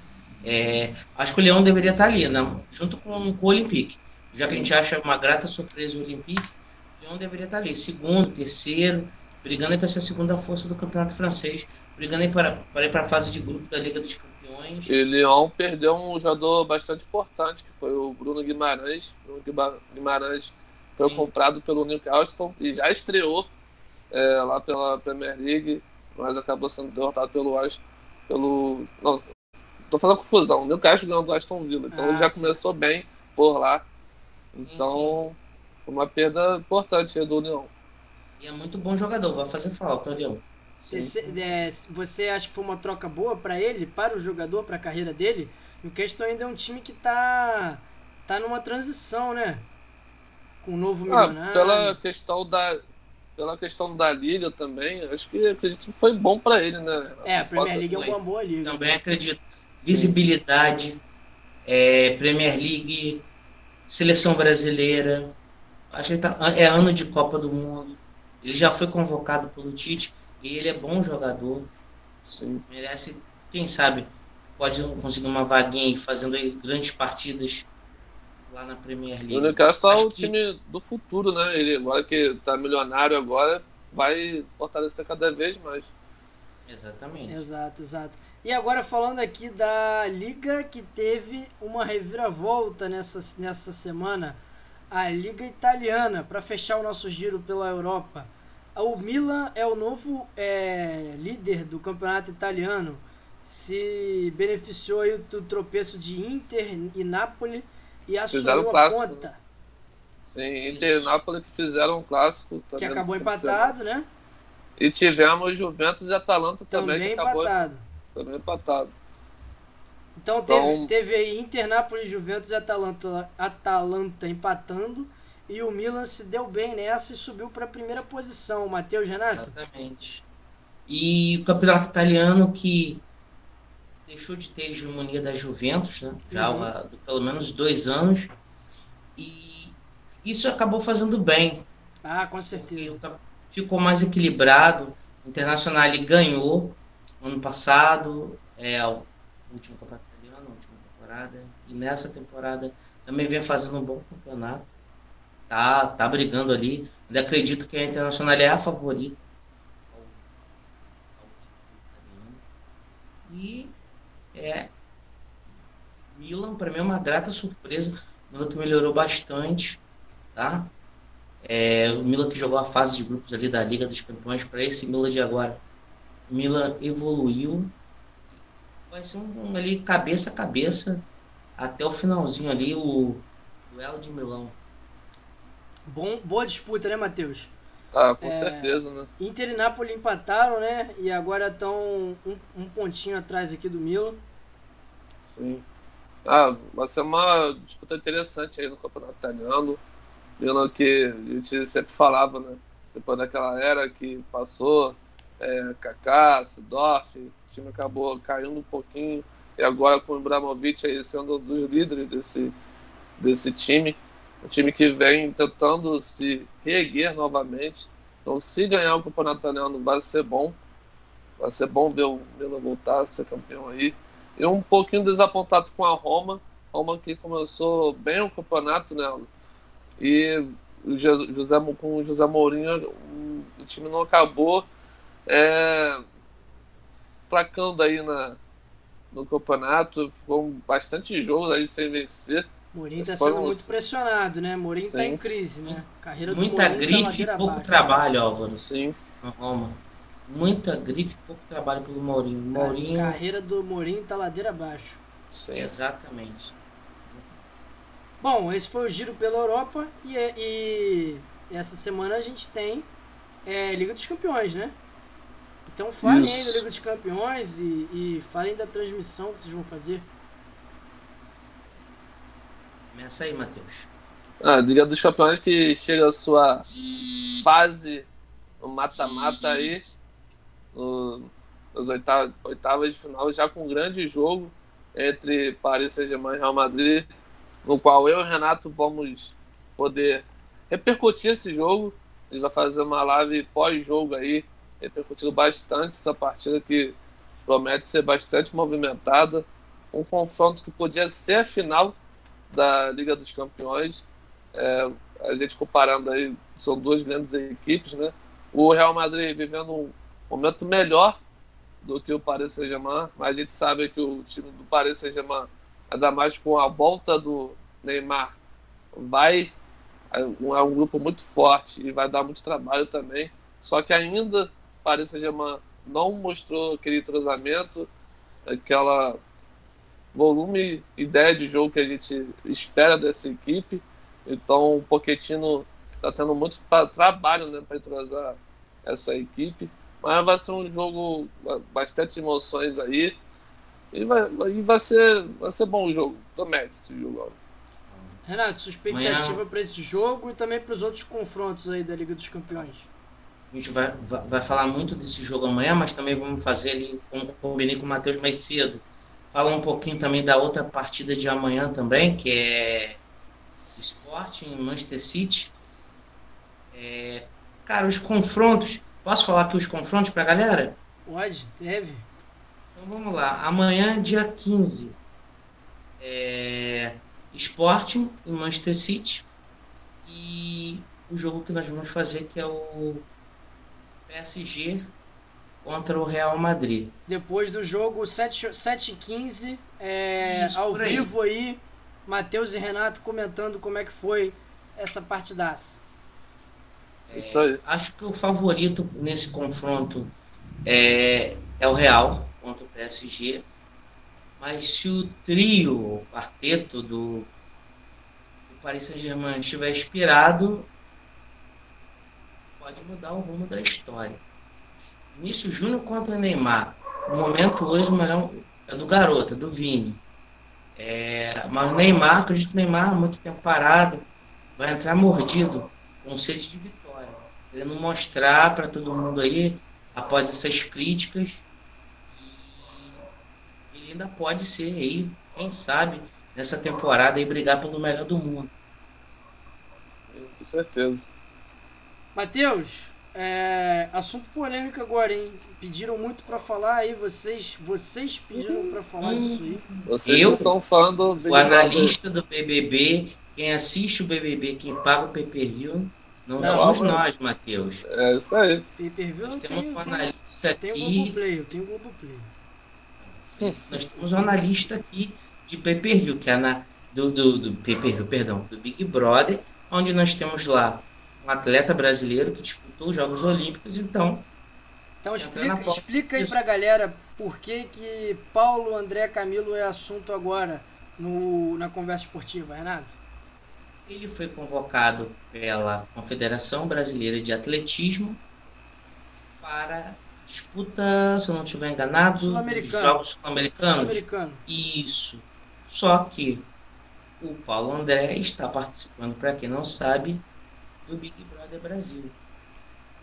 É, acho que o Leão deveria estar ali, né? junto com, com o Olympique. Já que a gente acha uma grata surpresa o Olympique, o Leão deveria estar ali. Segundo, terceiro, brigando para ser a segunda força do campeonato francês, brigando aí para, para ir para a fase de grupo da Liga dos Campeões.
E Lyon perdeu um jogador bastante importante, que foi o Bruno Guimarães. Bruno Guimarães foi Sim. comprado pelo Newcastle e já estreou é, lá pela Premier League, mas acabou sendo derrotado pelo pelo não, tô fazendo confusão. O Newcastle ganhou do Aston Villa, então ah, ele já sim. começou bem por lá. Então, sim. foi uma perda importante do União.
E é muito bom jogador, vai fazer falta, Leão.
Você, é, você acha que foi uma troca boa para ele, para o jogador, para a carreira dele? O Newcastle ainda é um time que tá, tá numa transição, né? Com o novo ah, milionário.
Pela questão da, pela questão da liga também, acho que acredito que foi bom para ele, né?
É, a Premier League é uma boa liga.
Também acredito. Visibilidade, é, Premier League, seleção brasileira. Acho que tá, é ano de Copa do Mundo. Ele já foi convocado pelo Tite e ele é bom jogador. Sim. Merece, quem sabe, pode conseguir uma vaguinha aí fazendo aí grandes partidas lá na Premier League. O
Newcastle é o time do futuro, né? Ele agora que tá milionário agora, vai fortalecer cada vez mais.
Exatamente.
Exato, exato. E agora falando aqui da liga que teve uma reviravolta nessa, nessa semana, a liga italiana, para fechar o nosso giro pela Europa. O Milan é o novo é, líder do campeonato italiano. Se beneficiou aí do tropeço de Inter e Napoli e assumiu a clássico. ponta.
Sim, Inter e Nápoles que fizeram um clássico
também. Que acabou empatado, né?
E tivemos Juventus e Atalanta também,
também
que acabou
empatado.
também empatado.
Então teve, então, teve aí Inter, Nápoles, Juventus e Atalanta, Atalanta empatando. E o Milan se deu bem nessa e subiu para a primeira posição. Matheus Renato?
Exatamente. E o campeonato italiano que deixou de ter hegemonia da Juventus, né? já uhum. há pelo menos dois anos, e isso acabou fazendo bem.
Ah, com certeza.
Ficou mais equilibrado, o Internacional ganhou ano passado, é o último campeonato italiano, a última temporada, e nessa temporada também vem fazendo um bom campeonato. Tá, tá brigando ali. Ainda acredito que a Internacional é a favorita. E é Milan, para mim é uma grata surpresa. Milan que melhorou bastante, tá? É, o Milan que jogou a fase de grupos ali da Liga dos Campeões para esse Milan de agora. O Milan evoluiu. Vai ser um, um, ali cabeça a cabeça até o finalzinho ali o duelo de Milão.
Bom, boa disputa, né, Matheus?
Ah, com é, certeza, né?
Inter e Napoli empataram, né? E agora estão um, um pontinho atrás aqui do Milan.
Sim. Ah, vai ser uma disputa interessante aí no Campeonato Italiano. Milan que a gente sempre falava, né? Depois daquela era que passou, é, Kaká, Sidorf, o time acabou caindo um pouquinho. E agora com o Ibrahimovic aí sendo um dos líderes desse, desse time. Um time que vem tentando se reerguer novamente. Então, se ganhar o Campeonato Italiano, vai ser bom. Vai ser bom ver o Milan voltar a ser campeão aí. E um pouquinho desapontado com a Roma. Roma que começou bem o campeonato, né? E José, com o José Mourinho, o time não acabou é, placando aí na, no campeonato. Ficou bastante jogos aí sem vencer.
Mourinho está sendo muito pressionado, né? Mourinho está em crise, né?
Carreira Muita grife e pouco abaixo. trabalho, Álvaro.
Sim.
Na Roma muita grife e pouco trabalho pelo Mourinho. Mourinho...
A carreira do Mourinho tá ladeira abaixo.
Sim. Exatamente.
Bom, esse foi o giro pela Europa e, e essa semana a gente tem é, Liga dos Campeões, né? Então falem Isso. aí da Liga dos Campeões e, e falem da transmissão que vocês vão fazer.
Começa aí, Matheus.
Ah, Liga dos Campeões que chega a sua fase, o mata-mata aí nas oitavas, oitavas de final, já com um grande jogo entre Paris Saint-Germain e Real Madrid, no qual eu e o Renato vamos poder repercutir esse jogo. Gente vai fazer uma live pós-jogo aí, repercutindo bastante essa partida que promete ser bastante movimentada. Um confronto que podia ser a final da Liga dos Campeões. É, a gente comparando aí, são duas grandes equipes, né? O Real Madrid vivendo um momento melhor do que o Paris Saint-Germain, mas a gente sabe que o time do Paris Saint-Germain, ainda mais com a volta do Neymar, vai é um grupo muito forte e vai dar muito trabalho também. Só que ainda Paris Saint-Germain não mostrou aquele entrosamento, aquela volume, ideia de jogo que a gente espera dessa equipe. Então o Pochettino está tendo muito trabalho né, para entrosar essa equipe. Mas vai ser um jogo bastante emoções aí. E vai, e vai, ser, vai ser bom o jogo. Promete esse jogo.
Renato, sua expectativa para esse jogo e também para os outros confrontos aí da Liga dos Campeões?
A gente vai, vai, vai, falar muito desse jogo amanhã, mas também vamos fazer ali, como combinei com o Matheus mais cedo, falar um pouquinho também da outra partida de amanhã também, que é Sporting Manchester City. É, cara, os confrontos. Posso falar aqui os confrontos para a galera?
Pode, deve.
Então vamos lá. Amanhã, dia 15. É, Sporting e Manchester City. E o jogo que nós vamos fazer que é o PSG contra o Real Madrid.
Depois do jogo 7h15, é, ao vivo aí, Matheus e Renato comentando como é que foi essa partidaça.
É, Isso aí. Acho que o favorito nesse confronto é, é o Real contra o PSG. Mas se o trio, o quarteto do, do Paris Saint-Germain estiver inspirado, pode mudar o rumo da história. Início Júnior contra Neymar. O momento hoje o melhor é do garoto, é do Vini. É, mas Neymar, acredito que Neymar, muito tempo parado, vai entrar mordido, com sede de vitória. Querendo mostrar para todo mundo aí, após essas críticas, ele ainda pode ser aí, quem sabe, nessa temporada aí brigar pelo melhor do mundo.
Com certeza.
Matheus, é, assunto polêmico agora, hein? Pediram muito para falar aí, vocês, vocês pediram para falar disso aí.
Vocês Eu, são fã do
O analista do BBB, quem assiste o BBB, quem paga o pay-per-view, não, não somos nós, Matheus.
É isso aí.
Pay-per-view
Nós temos um analista
aqui.
Tem
um Play, eu tenho um Play.
Nós temos um analista aqui de pay-per-view, que é na, do, do, do pay-per-view, perdão, do Big Brother, onde nós temos lá um atleta brasileiro que disputou os Jogos Olímpicos, então.
Então explica, explica aí pra galera por que, que Paulo André Camilo é assunto agora no, na conversa esportiva, Renato.
Ele foi convocado pela Confederação Brasileira de Atletismo para disputa, se eu não estiver enganado, dos Jogos Sul-Americanos. Sul Isso. Só que o Paulo André está participando, para quem não sabe, do Big Brother Brasil.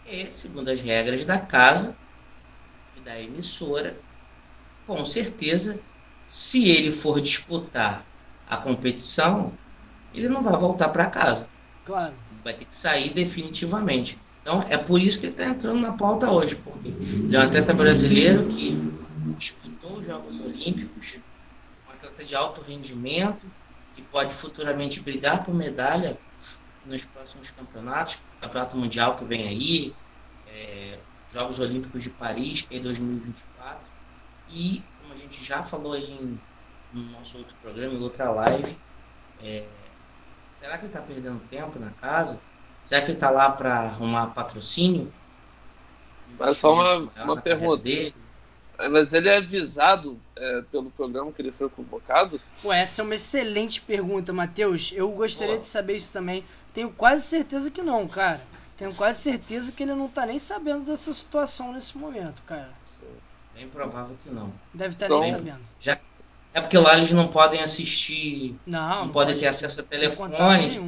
E, segundo as regras da casa e da emissora, com certeza, se ele for disputar a competição, ele não vai voltar para casa.
Claro.
Vai ter que sair definitivamente. Então, é por isso que ele está entrando na pauta hoje, porque ele é um atleta brasileiro que disputou os Jogos Olímpicos, um atleta de alto rendimento, que pode futuramente brigar por medalha nos próximos campeonatos, Campeonato Mundial que vem aí, é, Jogos Olímpicos de Paris, que é em 2024. E, como a gente já falou aí em, no nosso outro programa, em outra live, é, será que ele está perdendo tempo na casa? Será que ele está lá para arrumar patrocínio?
Mas só uma, uma pergunta. Dele? Mas ele é avisado é, pelo programa que ele foi convocado?
Pô, essa é uma excelente pergunta, Matheus. Eu gostaria Pô. de saber isso também. Tenho quase certeza que não, cara. Tenho quase certeza que ele não tá nem sabendo dessa situação nesse momento, cara.
Bem provável que não.
Deve estar tá então, nem sabendo.
Já, é porque lá eles não podem assistir, não, não podem ter acesso a telefones,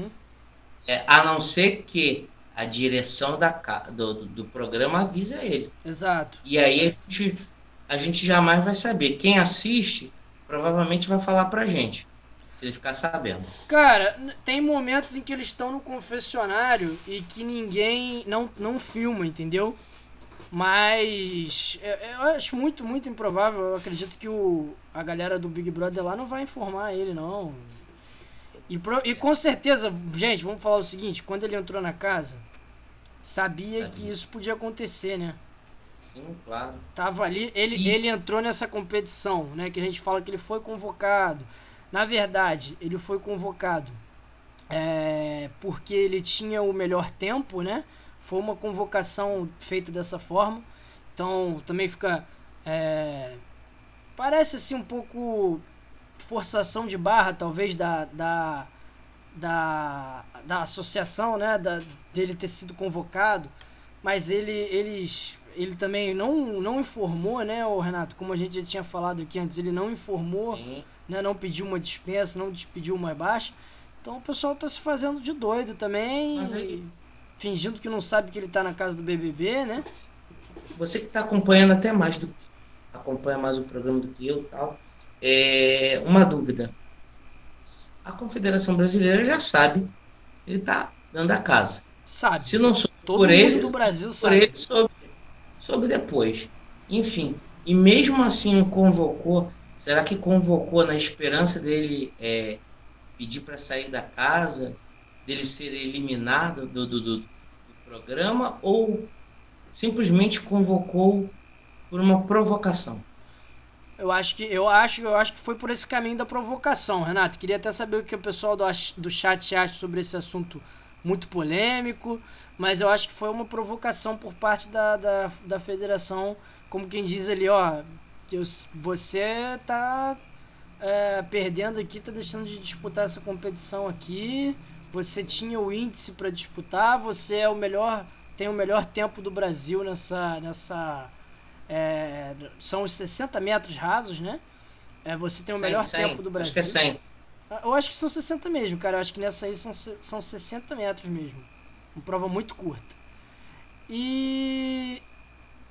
é, a não ser que a direção da, do, do programa avisa ele.
Exato.
E aí a gente, a gente jamais vai saber. Quem assiste provavelmente vai falar pra gente. Se ele ficar sabendo.
Cara, tem momentos em que eles estão no confessionário e que ninguém não, não filma, entendeu? Mas eu, acho muito, muito improvável. Eu acredito que o, a galera do Big Brother lá não vai informar ele, não. E, pro, e com certeza, gente, vamos falar o seguinte: quando ele entrou na casa, sabia, sabia. que isso podia acontecer, né?
Sim, claro.
Tava ali, ele, e... ele entrou nessa competição, né? Que a gente fala que ele foi convocado. Na verdade, ele foi convocado é, porque ele tinha o melhor tempo, né? Foi uma convocação feita dessa forma. Então também fica. É, parece assim um pouco forçação de barra, talvez, da, da, da, da associação, né? Da, dele ter sido convocado. Mas ele, eles, ele também não, não informou, né, o Renato? Como a gente já tinha falado aqui antes, ele não informou, né, não pediu uma dispensa, não pediu uma baixa. Então o pessoal tá se fazendo de doido também. Aí fingindo que não sabe que ele está na casa do BBB, né?
Você que está acompanhando até mais do que acompanha mais o programa do que eu, tal. É uma dúvida. A Confederação Brasileira já sabe, ele está dando a casa.
Sabe.
Se não soube
Todo
por
ele, do Brasil sabe.
Por ele soube, soube depois. Enfim, e mesmo assim convocou. Será que convocou na esperança dele é, pedir para sair da casa? Dele ser eliminado do, do, do, programa ou simplesmente convocou por uma provocação?
Eu acho que eu acho, eu acho que foi por esse caminho da provocação, Renato. Queria até saber o que o pessoal do, do chat acha sobre esse assunto muito polêmico, mas eu acho que foi uma provocação por parte da, da, da federação, como quem diz ali, ó, você tá é, perdendo aqui, tá deixando de disputar essa competição aqui você tinha o índice para disputar, você é o melhor, tem o melhor tempo do Brasil nessa, nessa é, são os 60 metros rasos, né? É, você tem o 100, melhor
100.
tempo do Brasil.
Acho que é 100.
Ah, eu acho que são 60 mesmo, cara. Eu acho que nessa aí são, são 60 metros mesmo. Uma prova muito curta. E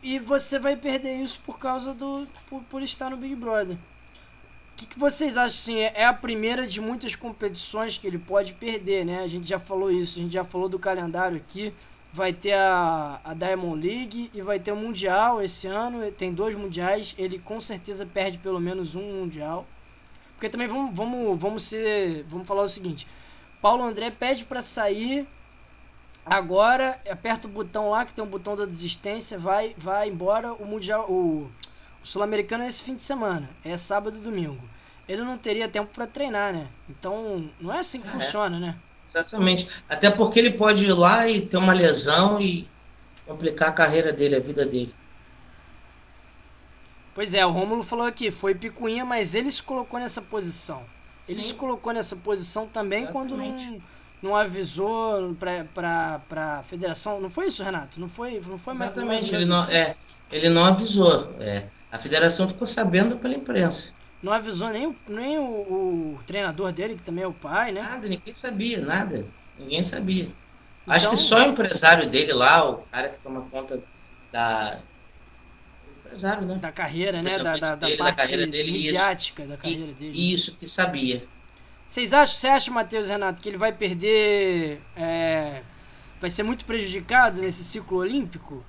e você vai perder isso por causa do por, por estar no Big Brother que, que vocês acham assim? É a primeira de muitas competições que ele pode perder, né? A gente já falou isso, a gente já falou do calendário aqui. Vai ter a, a Diamond League e vai ter o Mundial esse ano. Tem dois mundiais. Ele com certeza perde pelo menos um mundial. Porque também vamos, vamos, vamos ser. Vamos falar o seguinte. Paulo André pede para sair agora, aperta o botão lá que tem um botão da desistência, vai, vai embora o mundial, o o Sul-Americano é esse fim de semana, é sábado e domingo. Ele não teria tempo para treinar, né? Então, não é assim que é. funciona, né?
Exatamente. Até porque ele pode ir lá e ter uma lesão e complicar a carreira dele, a vida dele.
Pois é, o Rômulo falou aqui, foi picuinha, mas ele se colocou nessa posição. Ele Sim. se colocou nessa posição também Exatamente. quando não, não avisou pra, pra federação. Não foi isso, Renato? Não foi, não foi
Exatamente, ele não, é, ele não avisou. É. A federação ficou sabendo pela imprensa.
Não avisou nem, nem o, o, treinador dele, que também é o pai, né?
Nada, ninguém sabia, nada. Ninguém sabia. Então... Acho que só o empresário dele lá, o cara que toma conta da.
empresário, né? Da carreira, né? Da, da, da, parte da carreira dele, midiática isso. da carreira dele.
Isso que sabia.
Vocês acham, você acha, Matheus Renato, que ele vai perder. É, vai ser muito prejudicado nesse ciclo olímpico?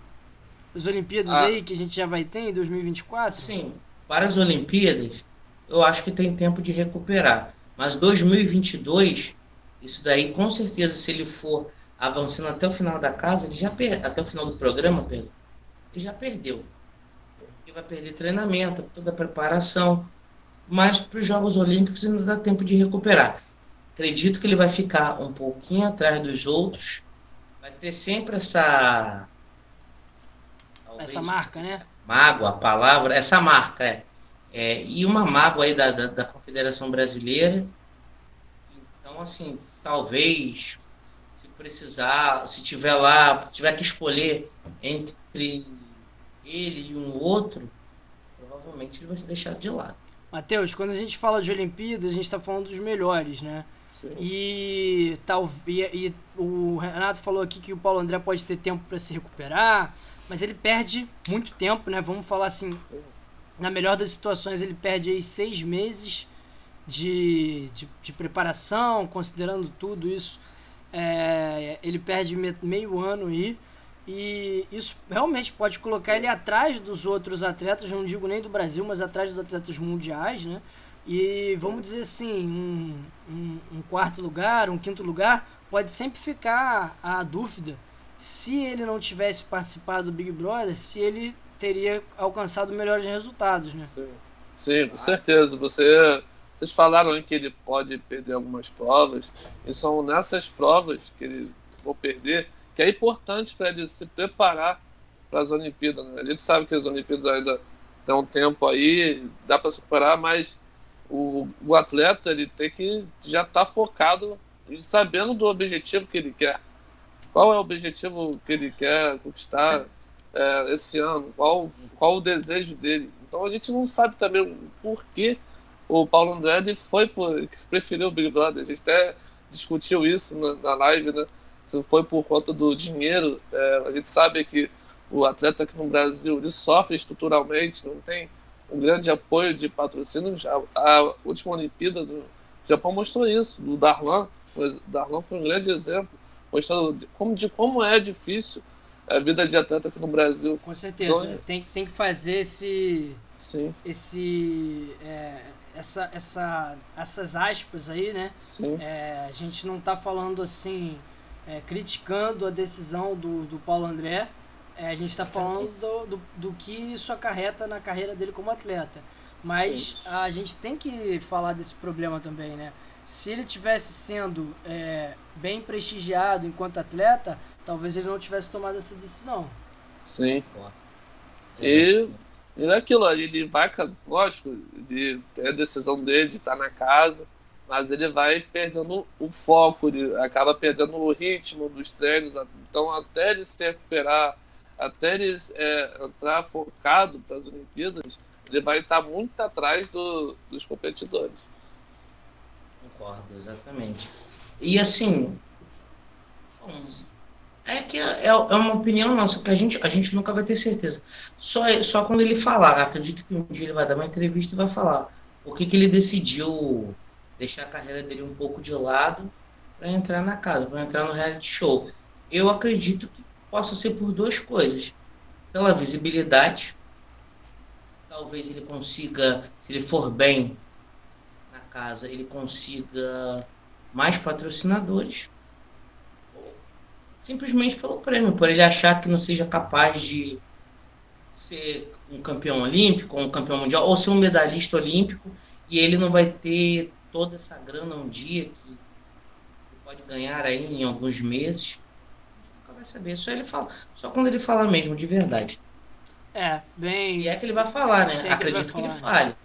As Olimpíadas ah, aí que a gente já vai ter em 2024?
Sim, para as Olimpíadas, eu acho que tem tempo de recuperar. Mas 2022, isso daí com certeza, se ele for avançando até o final da casa, ele já per... até o final do programa, Pedro, ele já perdeu. Ele vai perder treinamento, toda a preparação. Mas para os Jogos Olímpicos ainda dá tempo de recuperar. Acredito que ele vai ficar um pouquinho atrás dos outros. Vai ter sempre essa
essa marca, né?
Mágoa, a palavra, essa marca, é. é e uma mágoa aí da, da, da, Confederação Brasileira. Então, assim, talvez, se precisar, se tiver lá, tiver que escolher entre ele e um outro, provavelmente ele vai ser deixado de lado.
Matheus, quando a gente fala de Olimpíadas, a gente está falando dos melhores, né? Sim. E, tal, e, e, o Renato falou aqui que o Paulo André pode ter tempo para se recuperar, mas ele perde muito tempo, né? Vamos falar assim, na melhor das situações, ele perde aí seis meses de, de, de preparação, considerando tudo isso. É, ele perde meio ano aí. E isso realmente pode colocar ele atrás dos outros atletas, não digo nem do Brasil, mas atrás dos atletas mundiais, né? E vamos dizer assim, um, um, um quarto lugar, um quinto lugar, pode sempre ficar a dúvida se ele não tivesse participado do Big Brother, se ele teria alcançado melhores resultados, né?
Sim, Sim com certeza. Você, vocês falaram que ele pode perder algumas provas, e são nessas provas que ele vai perder que é importante para ele se preparar para as Olimpíadas. Né? A gente sabe que as Olimpíadas ainda tem um tempo aí, dá para superar, mas o, o atleta ele tem que já estar tá focado e sabendo do objetivo que ele quer. Qual é o objetivo que ele quer conquistar é, esse ano? Qual, qual o desejo dele? Então a gente não sabe também o porquê o Paulo André foi por, preferiu o Big Brother. A gente até discutiu isso na, na live, né? se foi por conta do dinheiro, é, a gente sabe que o atleta aqui no Brasil ele sofre estruturalmente, não tem um grande apoio de patrocínios. A, a última Olimpíada do Japão mostrou isso, do Darlan, o Darlan foi um grande exemplo, mostrando de como, de como é difícil a vida de atleta aqui no Brasil.
Com certeza, então, tem, tem que fazer esse. Sim. Esse. É, essa, essa, essas aspas aí, né?
Sim.
É, a gente não está falando assim é, criticando a decisão do, do Paulo André. É, a gente está falando do, do, do, que isso acarreta na carreira dele como atleta. Mas Sim. a gente tem que falar desse problema também, né? Se ele tivesse sendo é, bem prestigiado enquanto atleta, talvez ele não tivesse tomado essa decisão.
Sim. E, e é aquilo, ele vai, lógico, de ter a decisão dele de estar na casa, mas ele vai perdendo o foco, ele acaba perdendo o ritmo dos treinos. Então, até ele se recuperar, até ele é, entrar focado para as Olimpíadas, ele vai estar muito atrás do, dos competidores.
Concordo, exatamente. E assim, é que é, é uma opinião nossa, que a gente, a gente nunca vai ter certeza. Só, só quando ele falar, acredito que um dia ele vai dar uma entrevista e vai falar o que, que ele decidiu deixar a carreira dele um pouco de lado para entrar na casa, para entrar no reality show. Eu acredito que possa ser por duas coisas. Pela visibilidade, talvez ele consiga, se ele for bem na casa, ele consiga mais patrocinadores. Simplesmente pelo prêmio, por ele achar que não seja capaz de ser um campeão olímpico, um campeão mundial, ou ser um medalhista olímpico, e ele não vai ter toda essa grana um dia que pode ganhar aí em alguns meses, vai saber. Só ele fala, só quando ele fala mesmo, de verdade.
É, bem.
Se é que ele vai falar, né? Acredito que ele, que ele fale.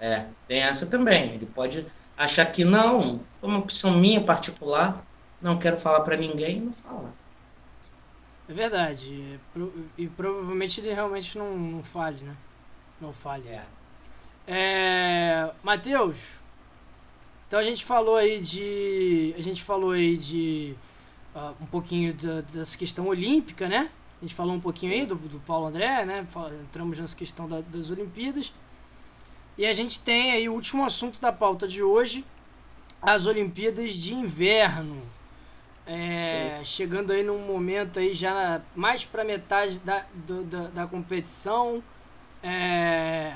É, tem essa também. Ele pode achar que não, foi uma opção minha particular, não quero falar para ninguém, não fala.
É verdade. E provavelmente ele realmente não, não fale, né? Não fale. É. é Matheus, então a gente falou aí de. A gente falou aí de uh, um pouquinho da, dessa questão olímpica, né? A gente falou um pouquinho aí do, do Paulo André, né? Entramos nessa questão da, das Olimpíadas. E a gente tem aí o último assunto da pauta de hoje, as Olimpíadas de Inverno. É, chegando aí num momento aí já mais para metade da, do, da, da, competição. É,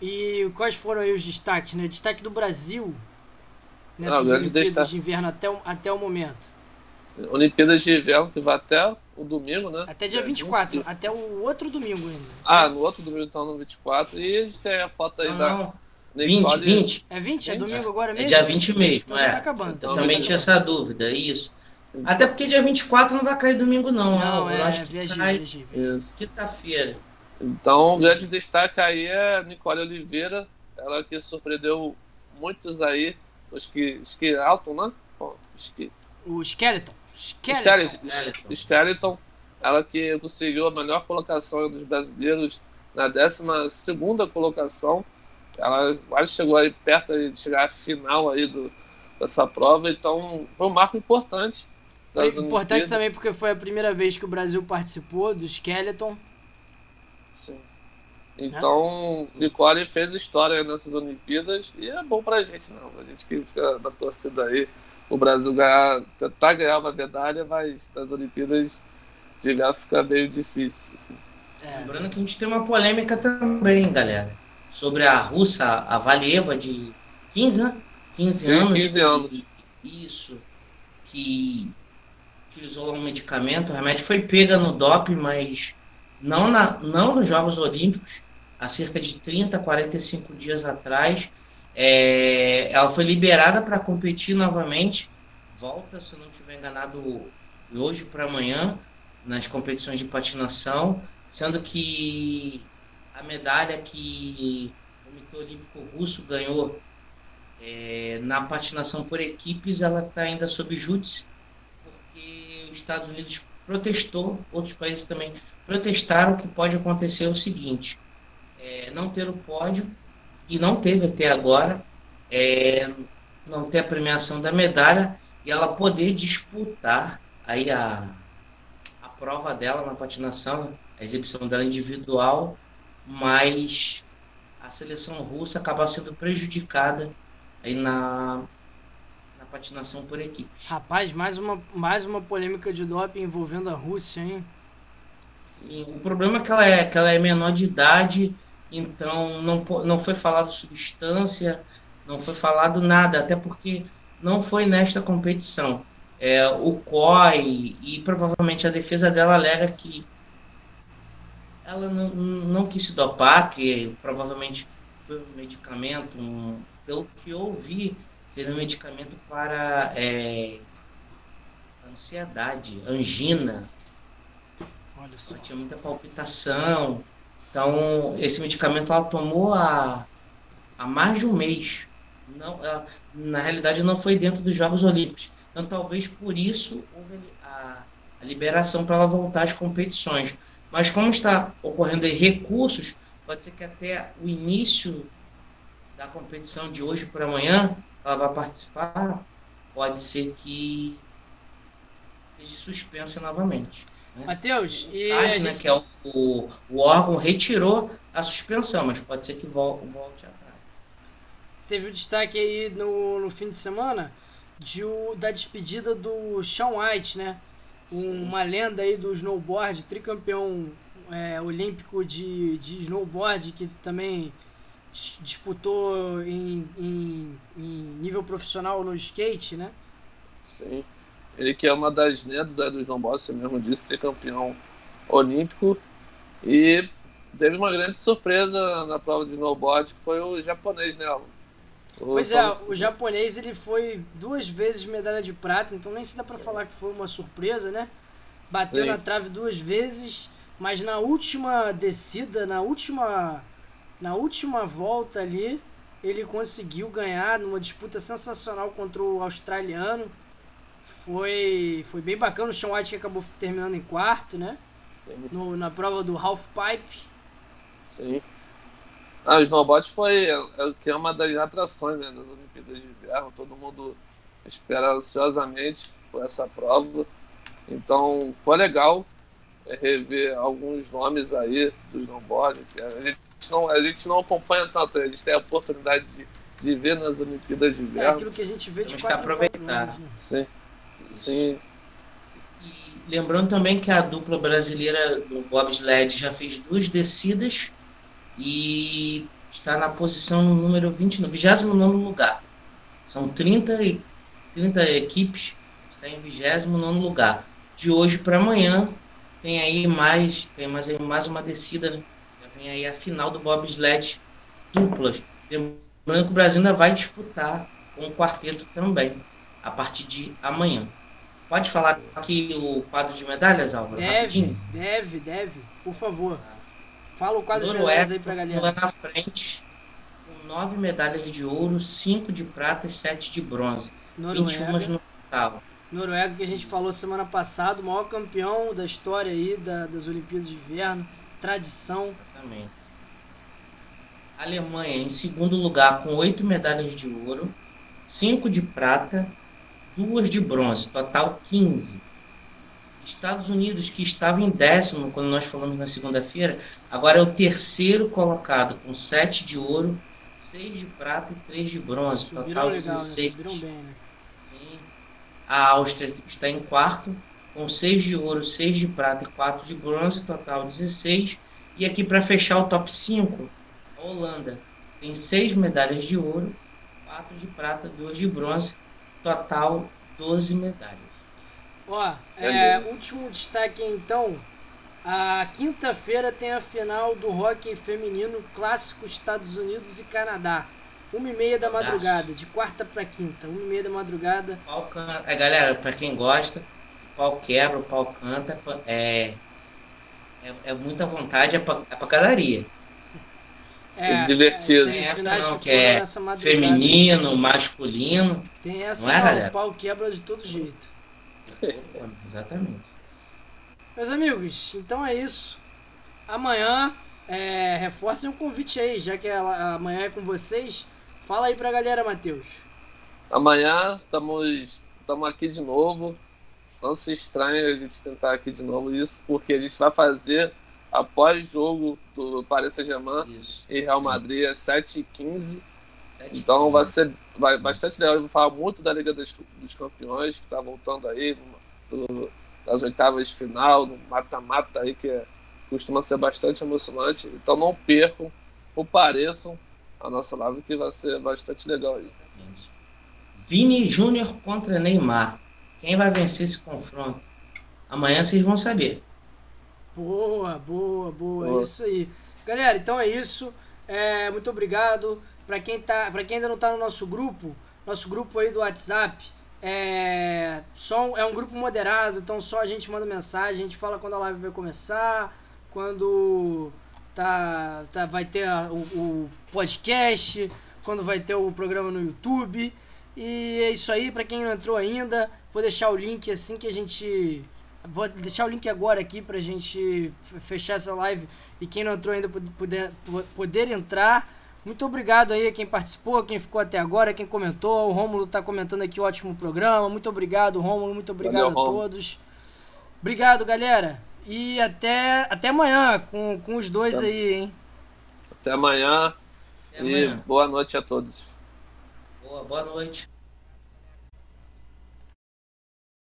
e quais foram aí os destaques, né? Destaque do Brasil, nessas ah, Olimpíadas destaque. de Inverno até até o momento?
Olimpíadas de Inverno que vai até o domingo, né?
Até dia 24, 20... até o outro domingo ainda.
Ah, no outro domingo então no 24. E a gente tem a foto aí não, da. Não.
20, 20.
É 20? É domingo agora mesmo?
É dia 20 mesmo, então é. Tá acabando. Então, eu também tinha essa dúvida, é isso. Até porque dia 24 não vai cair domingo, não. Não, né? eu é, acho que viajei, cai quinta-feira.
Então, o grande destaque aí é a Nicole Oliveira, ela que surpreendeu muitos aí os que, os que Alton, né?
Os que... O Skeleton.
Skeleton. Skeleton. Ela que conseguiu a melhor colocação dos brasileiros na 12 colocação. Ela quase chegou aí perto de chegar à final aí do, dessa prova, então foi um marco importante.
Foi importante também porque foi a primeira vez que o Brasil participou do Skeleton.
Sim. Então, é. Nicole fez história nessas Olimpíadas e é bom pra gente, não. A gente que fica na torcida aí, o Brasil ganhar, tentar ganhar uma medalha, mas nas Olimpíadas de lá fica meio difícil. Assim.
É. Lembrando que a gente tem uma polêmica também, galera, sobre a russa, a Valieva, de 15, né? 15
Sim,
anos.
15 anos.
Isso. Que utilizou um medicamento, o remédio foi pega no doping, mas não, na, não nos Jogos Olímpicos, há cerca de 30, 45 dias atrás. É, ela foi liberada para competir novamente. Volta, se não estiver enganado, hoje para amanhã, nas competições de patinação, sendo que a medalha que o Comitê Olímpico Russo ganhou é, na patinação por equipes, ela está ainda sob júdice, porque os Estados Unidos protestou, outros países também protestaram que pode acontecer o seguinte, é, não ter o pódio, e não teve até agora, é, não ter a premiação da medalha, e ela poder disputar aí a, a prova dela na patinação, a exibição dela individual, mas a seleção russa acaba sendo prejudicada aí na, na patinação por equipe.
Rapaz, mais uma, mais uma polêmica de doping envolvendo a Rússia, hein?
Sim, o problema é que ela é, que ela é menor de idade, então não, não foi falado substância, não foi falado nada, até porque não foi nesta competição. É, o COI e provavelmente a defesa dela alega que ela não, não quis se dopar, que provavelmente foi um medicamento, um, pelo que eu ouvi, seria um medicamento para é, ansiedade, angina. Olha só. Ela tinha muita palpitação. Então, esse medicamento ela tomou há, há mais de um mês. Não, ela, na realidade, não foi dentro dos Jogos Olímpicos. Então, talvez por isso houve a, a liberação para ela voltar às competições. Mas como está ocorrendo aí recursos, pode ser que até o início da competição de hoje para amanhã, ela vai participar, pode ser que seja suspensa novamente.
Né? Matheus,
e a gente... né, que é o, o, o, órgão retirou a suspensão, mas pode ser que volte, volte atrás.
Teve o destaque aí no, no fim de semana de o, da despedida do Shawn White, né? Um, uma lenda aí do snowboard, tricampeão é, olímpico de, de snowboard, que também disputou em, em, em, nível profissional no skate, né?
Sim. Ele que é uma das lendas do snowboard, você mesmo disse, tricampeão olímpico. E teve uma grande surpresa na prova de snowboard, que foi o japonês, né? O
pois é, o japonês ele foi duas vezes medalha de prata, então nem se dá para falar que foi uma surpresa, né? Bateu Sim. na trave duas vezes, mas na última descida, na última na última volta ali, ele conseguiu ganhar numa disputa sensacional contra o australiano. Foi, foi bem bacana. O Sean White que acabou terminando em quarto, né? No, na prova do half pipe.
Sim. Ah, o snowboard foi é, é, que é uma das atrações né, das Olimpíadas de Inverno. Todo mundo espera ansiosamente por essa prova. Então foi legal rever alguns nomes aí do snowboard. A gente não, a gente não acompanha tanto, a gente tem a oportunidade de, de ver nas Olimpíadas de Inverno. É
aquilo que a gente vê de
quatro aproveitar. Anos,
né? Sim. Sim.
E lembrando também que a dupla brasileira do bobsled já fez duas descidas e está na posição número 20, no 29 lugar. São 30, e, 30 equipes, está em 29 lugar. De hoje para amanhã tem aí mais, tem mais, mais uma descida, né? Vem aí a final do bobsled duplas. Lembrando que o Brasil ainda vai disputar com o quarteto também, a partir de amanhã. Pode falar aqui o quadro de medalhas, Álvaro?
Deve, rapidinho? deve, deve, por favor. Fala o quadro Noruega, de medalhas aí pra galera. Lá
na frente, com nove medalhas de ouro, cinco de prata e sete de bronze. Noruega. 21 no total.
Noruega, que a gente falou semana passada, o maior campeão da história aí da, das Olimpíadas de Inverno, tradição.
Exatamente. Alemanha em segundo lugar com oito medalhas de ouro, cinco de prata, duas de bronze, total 15. Estados Unidos, que estava em décimo quando nós falamos na segunda-feira, agora é o terceiro colocado, com sete de ouro, seis de prata e três de bronze, total legal, 16. Né? Bem, né? Sim. A Áustria está em quarto, com 6 de ouro, 6 de prata e 4 de bronze, total 16. E aqui para fechar o top 5, a Holanda tem 6 medalhas de ouro, 4 de prata, 2 de bronze, total 12 medalhas.
Ó, é, último destaque então. A quinta-feira tem a final do hockey feminino clássico Estados Unidos e Canadá. Uma e meia da madrugada, de quarta para quinta, uma e meia da madrugada.
Pau canta. É, galera, para quem gosta, o pau quebra, o pau canta, é, é, é muita vontade, é pra, é padaria.
É, divertido.
É, essa não, que, que é feminino, masculino.
Tem essa, não é, galera? o pau quebra de todo jeito.
Exatamente.
Meus amigos, então é isso. Amanhã, é, reforcem o convite aí, já que ela, amanhã é com vocês. Fala aí pra galera, Matheus.
Amanhã estamos aqui de novo. Não se estranhe a gente tentar aqui de novo isso, porque a gente vai fazer após jogo do Paris Saint-Germain e Real Madrid às 7h15. Então vai ser vai, bastante legal. Eu vou falar muito da Liga dos, dos Campeões, que está voltando aí, nas oitavas de final, no mata-mata aí, que é, costuma ser bastante emocionante. Então não percam, compareçam a nossa live que vai ser bastante legal aí.
Vini Júnior contra Neymar. Quem vai vencer esse confronto? Amanhã vocês vão saber.
Boa, boa, boa, boa. isso aí. Galera, então é isso. É, muito obrigado. Para quem, tá, quem ainda não está no nosso grupo, nosso grupo aí do WhatsApp é, só, é um grupo moderado, então só a gente manda mensagem, a gente fala quando a live vai começar, quando tá, tá, vai ter a, o, o, podcast, quando vai ter o programa no YouTube. E é isso aí, para quem não entrou ainda, vou deixar o link assim que a gente. Vou deixar o link agora aqui pra gente fechar essa live e quem não entrou ainda poder, poder entrar. Muito obrigado aí a quem participou, quem ficou até agora, quem comentou. O Rômulo está comentando aqui o ótimo programa. Muito obrado, Rômulo. Muito obrigado Valeu, a todos. Obrigado, galera. E até, até amanhã com, com os dois até, aí, hein?
Até amanhã. Até e amanhã. boa noite a todos.
Boa, boa noite.